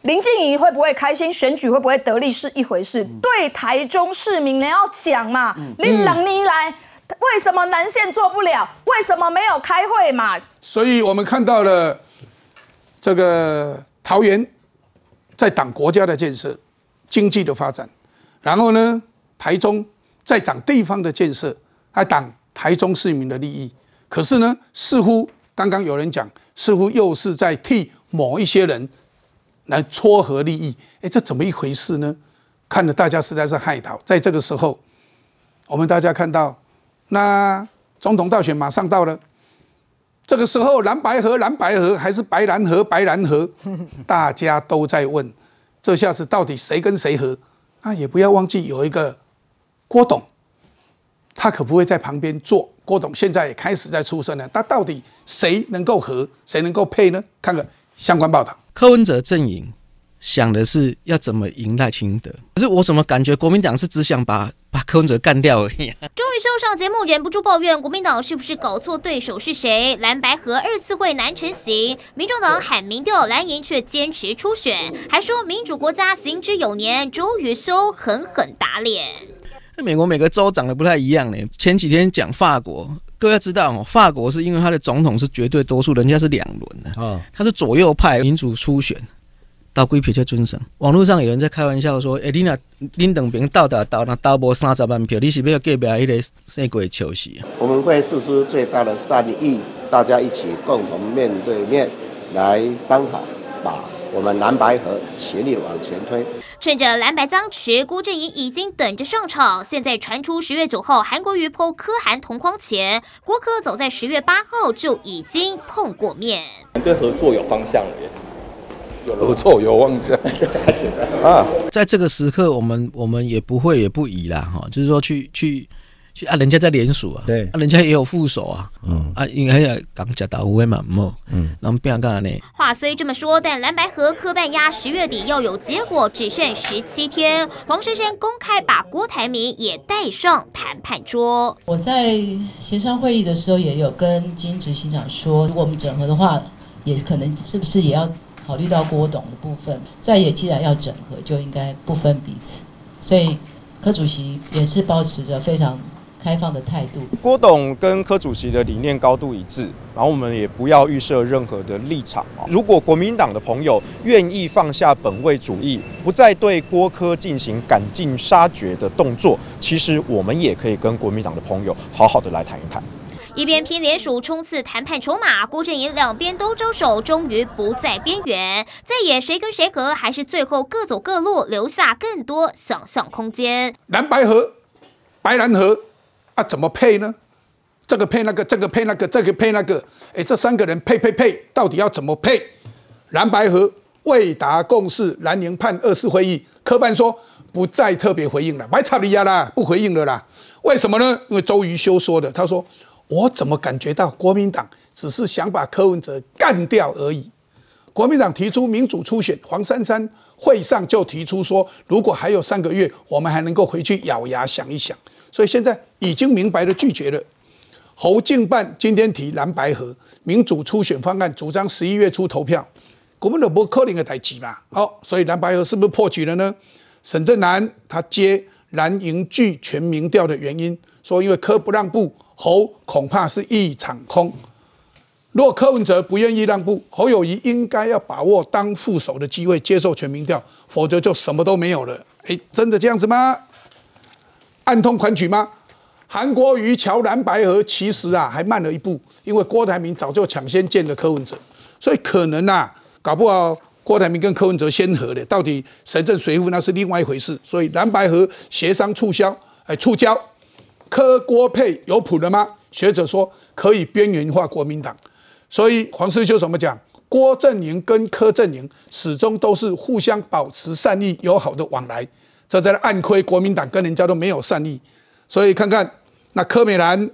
林静怡会不会开心？选举会不会得利是一回事，对台中市民你要讲嘛？令朗尼来，为什么南线做不了？为什么没有开会嘛？所以我们看到了这个桃园在党国家的建设。经济的发展，然后呢，台中在讲地方的建设，还挡台中市民的利益。可是呢，似乎刚刚有人讲，似乎又是在替某一些人来撮合利益。哎，这怎么一回事呢？看得大家实在是害讨。在这个时候，我们大家看到，那总统大选马上到了，这个时候蓝白河蓝白河还是白蓝河白蓝河，大家都在问。这下子到底谁跟谁合？啊，也不要忘记有一个郭董，他可不会在旁边坐。郭董现在也开始在出声了。那到底谁能够合，谁能够配呢？看看相关报道。柯文哲阵营。想的是要怎么赢赖清德，可是我怎么感觉国民党是只想把把柯文哲干掉而已。终于收上节目，忍不住抱怨国民党是不是搞错对手是谁？蓝白河二次会难成型，民众党喊民调蓝营却坚持初选，还说民主国家行之有年。周瑜修狠狠打脸。美国每个州长得不太一样呢。前几天讲法国，各位要知道哦，法国是因为他的总统是绝对多数，人家是两轮的啊，他是左右派民主初选。到几票才准上？网络上有人在开玩笑说：“哎，你那林等兵到达到那到无三十万票，你是不要隔壁迄个谁过球戏？”我们会付出最大的善意，大家一起共同面对面来商讨，把我们蓝白河全力往前推。趁着蓝白僵持，郭阵营已经等着上场。现在传出十月九号韩国瑜剖柯韩同框前，郭柯早在十月八号就已经碰过面，对合作有方向了耶。合作有望向啊！在这个时刻，我们我们也不会也不宜啦，哈，就是说去去去啊，人家在联署啊，对，啊，人家也有副手啊，嗯啊，应该要刚夹到五位嘛，嗯，那么不要干啥呢？话虽这么说，但蓝白河科办压十月底要有结果，只剩十七天。黄珊珊公开把郭台铭也带上谈判桌。我在协商会议的时候也有跟金执行长说，如果我们整合的话，也可能是不是也要。考虑到郭董的部分，在也既然要整合，就应该不分彼此，所以柯主席也是保持着非常开放的态度。郭董跟柯主席的理念高度一致，然后我们也不要预设任何的立场啊。如果国民党的朋友愿意放下本位主义，不再对郭柯进行赶尽杀绝的动作，其实我们也可以跟国民党的朋友好好的来谈一谈。一边拼联署冲刺谈判筹码，郭阵营两边都招手，终于不在边缘。再演谁跟谁和，还是最后各走各路，留下更多想象空间。蓝白河，白蓝河啊，怎么配呢？这个配那个，这个配那个，这个配那个，哎，这三个人配配配，到底要怎么配？蓝白河未达共识，蓝营判二次会议，科办说不再特别回应了，白吵你呀啦，不回应了啦。为什么呢？因为周瑜修说的，他说我怎么感觉到国民党只是想把柯文哲干掉而已。国民党提出民主初选，黄珊珊会上就提出说，如果还有三个月，我们还能够回去咬牙想一想。所以现在已经明白的拒绝了。侯敬办今天提蓝白河民主初选方案，主张十一月初投票，国民党不可能的代志嘛。好，所以蓝白河是不是破局了呢？沈振南他接蓝营拒全民调的原因，说因为柯不让步，侯恐怕是一场空。若柯文哲不愿意让步，侯友谊应该要把握当副手的机会，接受全民调，否则就什么都没有了。哎，真的这样子吗？暗通款曲吗？韩国瑜桥蓝白河其实啊还慢了一步，因为郭台铭早就抢先见了柯文哲，所以可能啊搞不好郭台铭跟柯文哲先和的，到底谁正谁负那是另外一回事。所以蓝白河协商促销，哎，促交，柯郭配有谱了吗？学者说可以边缘化国民党。所以黄世修怎么讲？郭阵营跟柯阵营始终都是互相保持善意友好的往来，这在暗亏国民党跟人家都没有善意。所以看看那柯美兰，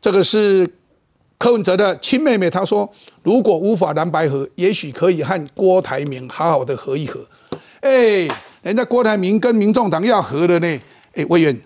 这个是柯文哲的亲妹妹，她说如果无法蓝白合，也许可以和郭台铭好好的合一合。哎，人家郭台铭跟民众党要合的呢。哎，委员，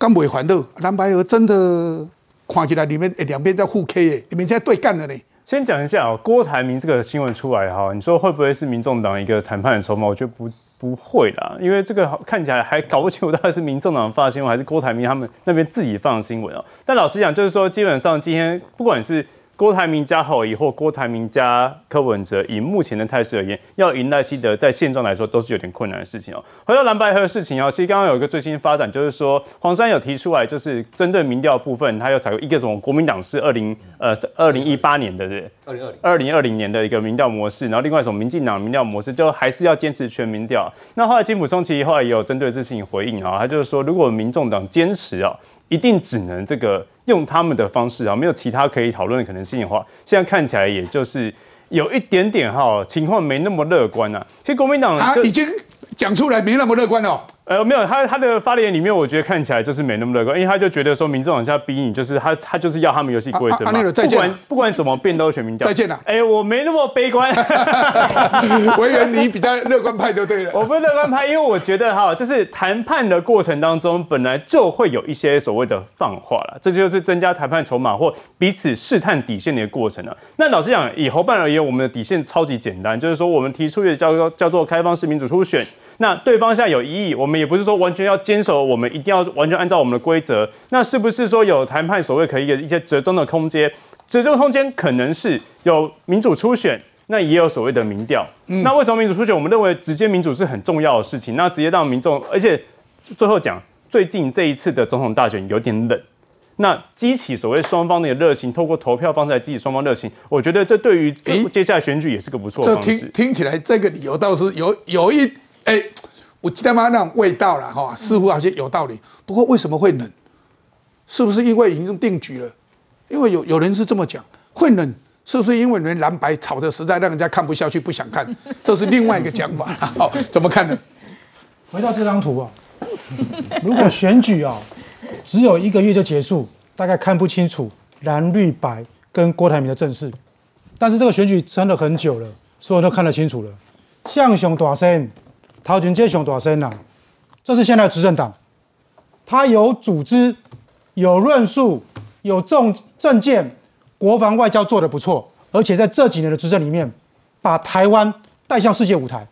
刚不会还的蓝白鹅真的看起来里面两边在互 K 诶，你们在对干了呢。先讲一下哦，郭台铭这个新闻出来哈，你说会不会是民众党一个谈判的筹码？我觉得不不会啦，因为这个看起来还搞不清楚到底是民众党发新闻还是郭台铭他们那边自己放新闻哦。但老实讲，就是说基本上今天不管是。郭台铭加侯友或郭台铭加柯文哲，以目前的态势而言，要赢赖希德，在现状来说都是有点困难的事情哦。回到蓝白河的事情哦，其实刚刚有一个最新发展，就是说黄山有提出来，就是针对民调部分，他要采用一个什么国民党是二零呃二零一八年的对二零二零二零二零年的一个民调模式，然后另外一种民进党民调模式，就还是要坚持全民调。那后来金普松其实后来也有针对这事情回应啊，他就是说，如果民众党坚持啊。一定只能这个用他们的方式啊，没有其他可以讨论的可能性的话，现在看起来也就是有一点点哈，情况没那么乐观啊。其实国民党他已经讲出来没那么乐观了。呃，没有，他他的发言里面，我觉得看起来就是没那么乐观，因为他就觉得说，民众往下逼你，就是他他就是要他们游戏规则嘛，不管不管怎么变都选民调。再见了。哎，我没那么悲观，维园你比较乐观派就对了。我不是乐观派，因为我觉得哈，就是谈判的过程当中，本来就会有一些所谓的放话了，这就是增加谈判筹码或彼此试探底线的一个过程了。那老实讲，以侯办而言，我们的底线超级简单，就是说我们提出的叫做叫做开放式民主初选。那对方现在有异议，我们也不是说完全要坚守，我们一定要完全按照我们的规则。那是不是说有谈判所谓可以有一些折中的空间？折中空间可能是有民主初选，那也有所谓的民调。那为什么民主初选？我们认为直接民主是很重要的事情。那直接让民众，而且最后讲，最近这一次的总统大选有点冷，那激起所谓双方的热情，透过投票方式来激起双方热情，我觉得这对于接下来选举也是个不错的方式。听听起来这个理由倒是有有一。哎，我记得吗？那种味道了哈，似乎好像有道理。不过为什么会冷？是不是因为已经定局了？因为有有人是这么讲，会冷是不是因为人蓝白吵的实在让人家看不下去，不想看？这是另外一个讲法。好，怎么看呢？回到这张图啊，如果选举啊只有一个月就结束，大概看不清楚蓝绿白跟郭台铭的阵势。但是这个选举撑了很久了，所有人都看得清楚了。向雄大声。陶军接熊多少声呐？这是现在执政党，他有组织、有论述、有政政见，国防外交做得不错，而且在这几年的执政里面，把台湾带向世界舞台。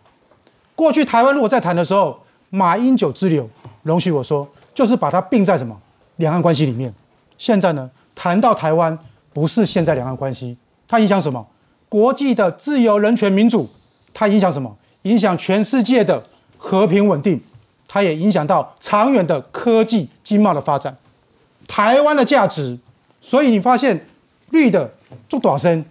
过去台湾如果在谈的时候，马英九之流，容许我说，就是把它并在什么两岸关系里面。现在呢，谈到台湾，不是现在两岸关系，它影响什么？国际的自由、人权、民主，它影响什么？影响全世界的和平稳定，它也影响到长远的科技经贸的发展，台湾的价值。所以你发现绿的做短声，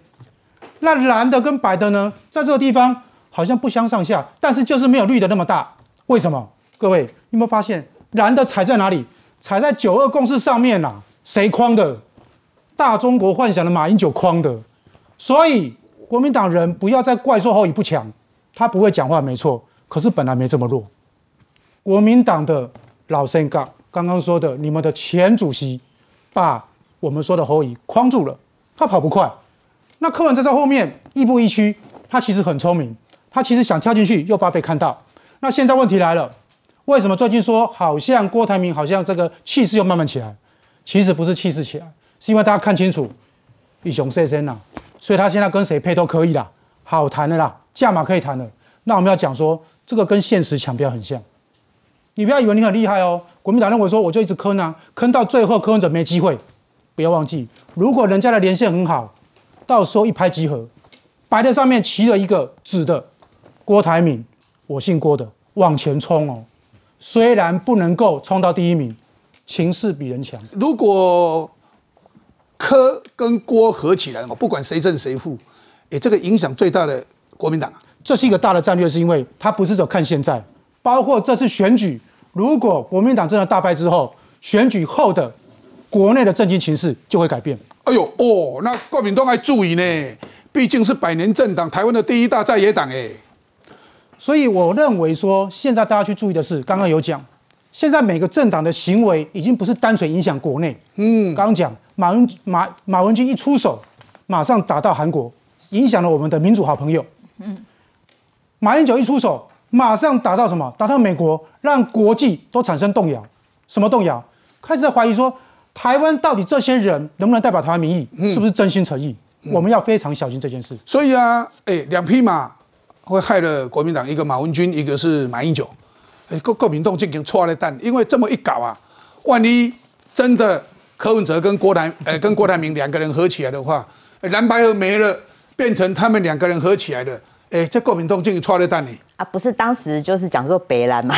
那蓝的跟白的呢，在这个地方好像不相上下，但是就是没有绿的那么大。为什么？各位有没有发现蓝的踩在哪里？踩在九二共识上面呐？谁框的？大中国幻想的马英九框的。所以国民党人不要再怪说侯乙不强，他不会讲话没错，可是本来没这么弱。国民党的老生刚刚刚说的，你们的前主席把我们说的侯乙框住了，他跑不快。那柯文哲在后面亦步亦趋，他其实很聪明，他其实想跳进去，又怕被看到。那现在问题来了，为什么最近说好像郭台铭好像这个气势又慢慢起来？其实不是气势起来，是因为大家看清楚，以雄射身呐，所以他现在跟谁配都可以啦，好谈的啦，价码可以谈的。那我们要讲说，这个跟现实抢标很像。你不要以为你很厉害哦，国民党认为说我就一直坑啊，坑到最后柯文哲没机会。不要忘记，如果人家的连线很好，到时候一拍即合，白的上面骑了一个紫的，郭台铭，我姓郭的，往前冲哦。虽然不能够冲到第一名，情势比人强。如果柯跟郭合起来，我不管谁胜谁负，哎，这个影响最大的国民党啊，这是一个大的战略，是因为他不是只看现在，包括这次选举，如果国民党真的大败之后，选举后的国内的政经情势就会改变。哎呦哦，那国民党还注意呢，毕竟是百年政党，台湾的第一大在野党哎。所以我认为说，现在大家去注意的是，刚刚有讲，现在每个政党的行为已经不是单纯影响国内。嗯，刚刚讲马文马马文君一出手，马上打到韩国，影响了我们的民主好朋友。嗯，马英九一出手，马上打到什么？打到美国，让国际都产生动摇。什么动摇？开始怀疑说，台湾到底这些人能不能代表台湾民意？是不是真心诚意？我们要非常小心这件事。所以啊，哎，两匹马。会害了国民党，一个马文君，一个是马英九，哎，国国民党进行错了蛋，因为这么一搞啊，万一真的柯文哲跟郭台，呃，跟郭台铭两个人合起来的话，蓝白合没了，变成他们两个人合起来的，哎，这国民党进行错了蛋呢？啊，不是当时就是讲说北蓝嘛，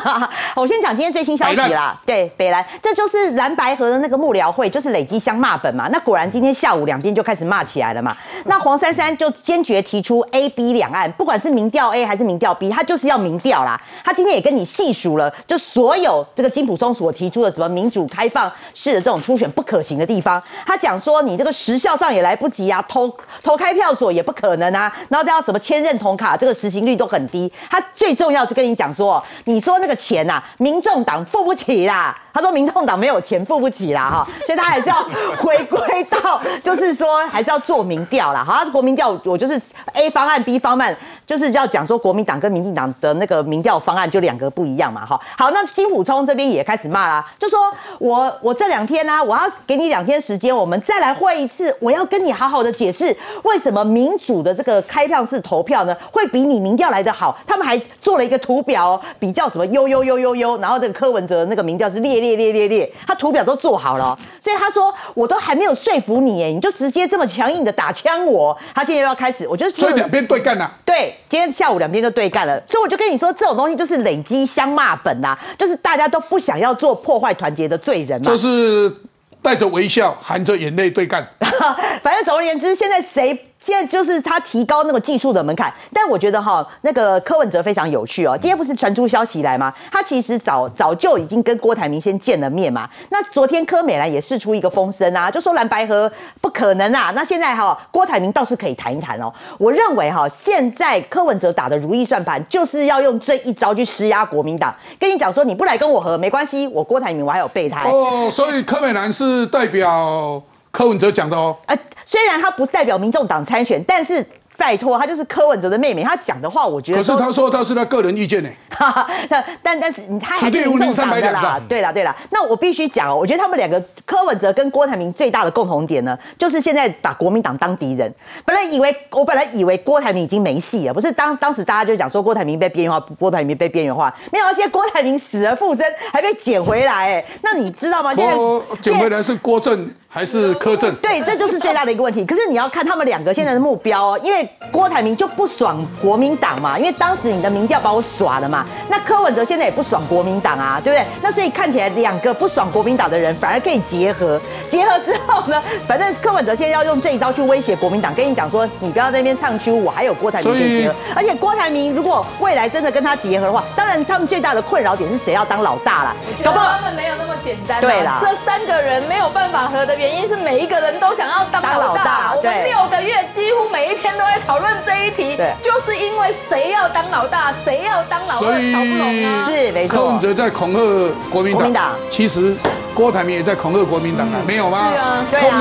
我先讲今天最新消息啦。对，北蓝，这就是蓝白河的那个幕僚会，就是累积相骂本嘛。那果然今天下午两边就开始骂起来了嘛。那黄珊珊就坚决提出 A、B 两岸，不管是民调 A 还是民调 B，他就是要民调啦。他今天也跟你细数了，就所有这个金普松所提出的什么民主开放式的这种初选不可行的地方，他讲说你这个时效上也来不及啊，投投开票所也不可能啊，然后再要什么签认同卡，这个实行率都很低。他最重要是跟你讲说，你说那个钱呐，民众党付不起啦。他说民众党没有钱付不起啦，哈，所以他还是要回归到，就是说还是要做民调啦。好，国民调我就是 A 方案 B 方案。就是要讲说国民党跟民进党的那个民调方案就两个不一样嘛，哈。好，那金普聪这边也开始骂啦，就说我我这两天呢，我要给你两天时间，我们再来会一次，我要跟你好好的解释为什么民主的这个开票式投票呢，会比你民调来的好。他们还做了一个图表，比较什么优优优优优，然后这个柯文哲那个民调是列列列列列列，他图表都做好了，所以他说我都还没有说服你，哎，你就直接这么强硬的打枪我。他现在又要开始，我觉得所以两边对干了，对。今天下午两边就对干了，所以我就跟你说，这种东西就是累积相骂本呐，就是大家都不想要做破坏团结的罪人嘛。就是带着微笑，含着眼泪对干。反正总而言之，现在谁？现在就是他提高那个技术的门槛，但我觉得哈，那个柯文哲非常有趣哦。今天不是传出消息来吗？他其实早早就已经跟郭台铭先见了面嘛。那昨天柯美兰也试出一个风声啊，就说蓝白河不可能啊。那现在哈，郭台铭倒是可以谈一谈哦。我认为哈，现在柯文哲打的如意算盘，就是要用这一招去施压国民党，跟你讲说你不来跟我和没关系，我郭台铭我还有备胎哦。所以柯美兰是代表柯文哲讲的哦。虽然他不代表民众党参选，但是。拜托，她就是柯文哲的妹妹，她讲的话，我觉得。可是她说她是她个人意见呢。但但是她还是民众党的啦。对了对了，那我必须讲哦，我觉得他们两个柯文哲跟郭台铭最大的共同点呢，就是现在把国民党当敌人。本来以为我本来以为郭台铭已经没戏了，不是当当时大家就讲说郭台铭被边缘化，郭台铭被边缘化，没想到现在郭台铭死而复生，还被捡回来。哎，那你知道吗？现在捡回来是郭正还是柯正？对，这就是最大的一个问题。可是你要看他们两个现在的目标哦，因为。郭台铭就不爽国民党嘛，因为当时你的民调把我耍了嘛。那柯文哲现在也不爽国民党啊，对不对？那所以看起来两个不爽国民党的人反而可以结合。结合之后呢，反正柯文哲现在要用这一招去威胁国民党，跟你讲说，你不要在那边唱秋，我还有郭台铭可以结合。而且郭台铭如果未来真的跟他结合的话，当然他们最大的困扰点是谁要当老大啦？搞不好他们没有那么简单。对啦，这三个人没有办法合的原因是每一个人都想要当老大。我们六个月几乎每一天都在讨论这一题，就是因为谁要当老大，谁要当老二，吵不拢啊。是没错。柯文哲在恐吓国民党，其实郭台铭也在恐吓国民党啊，没有吗？是啊，对啊。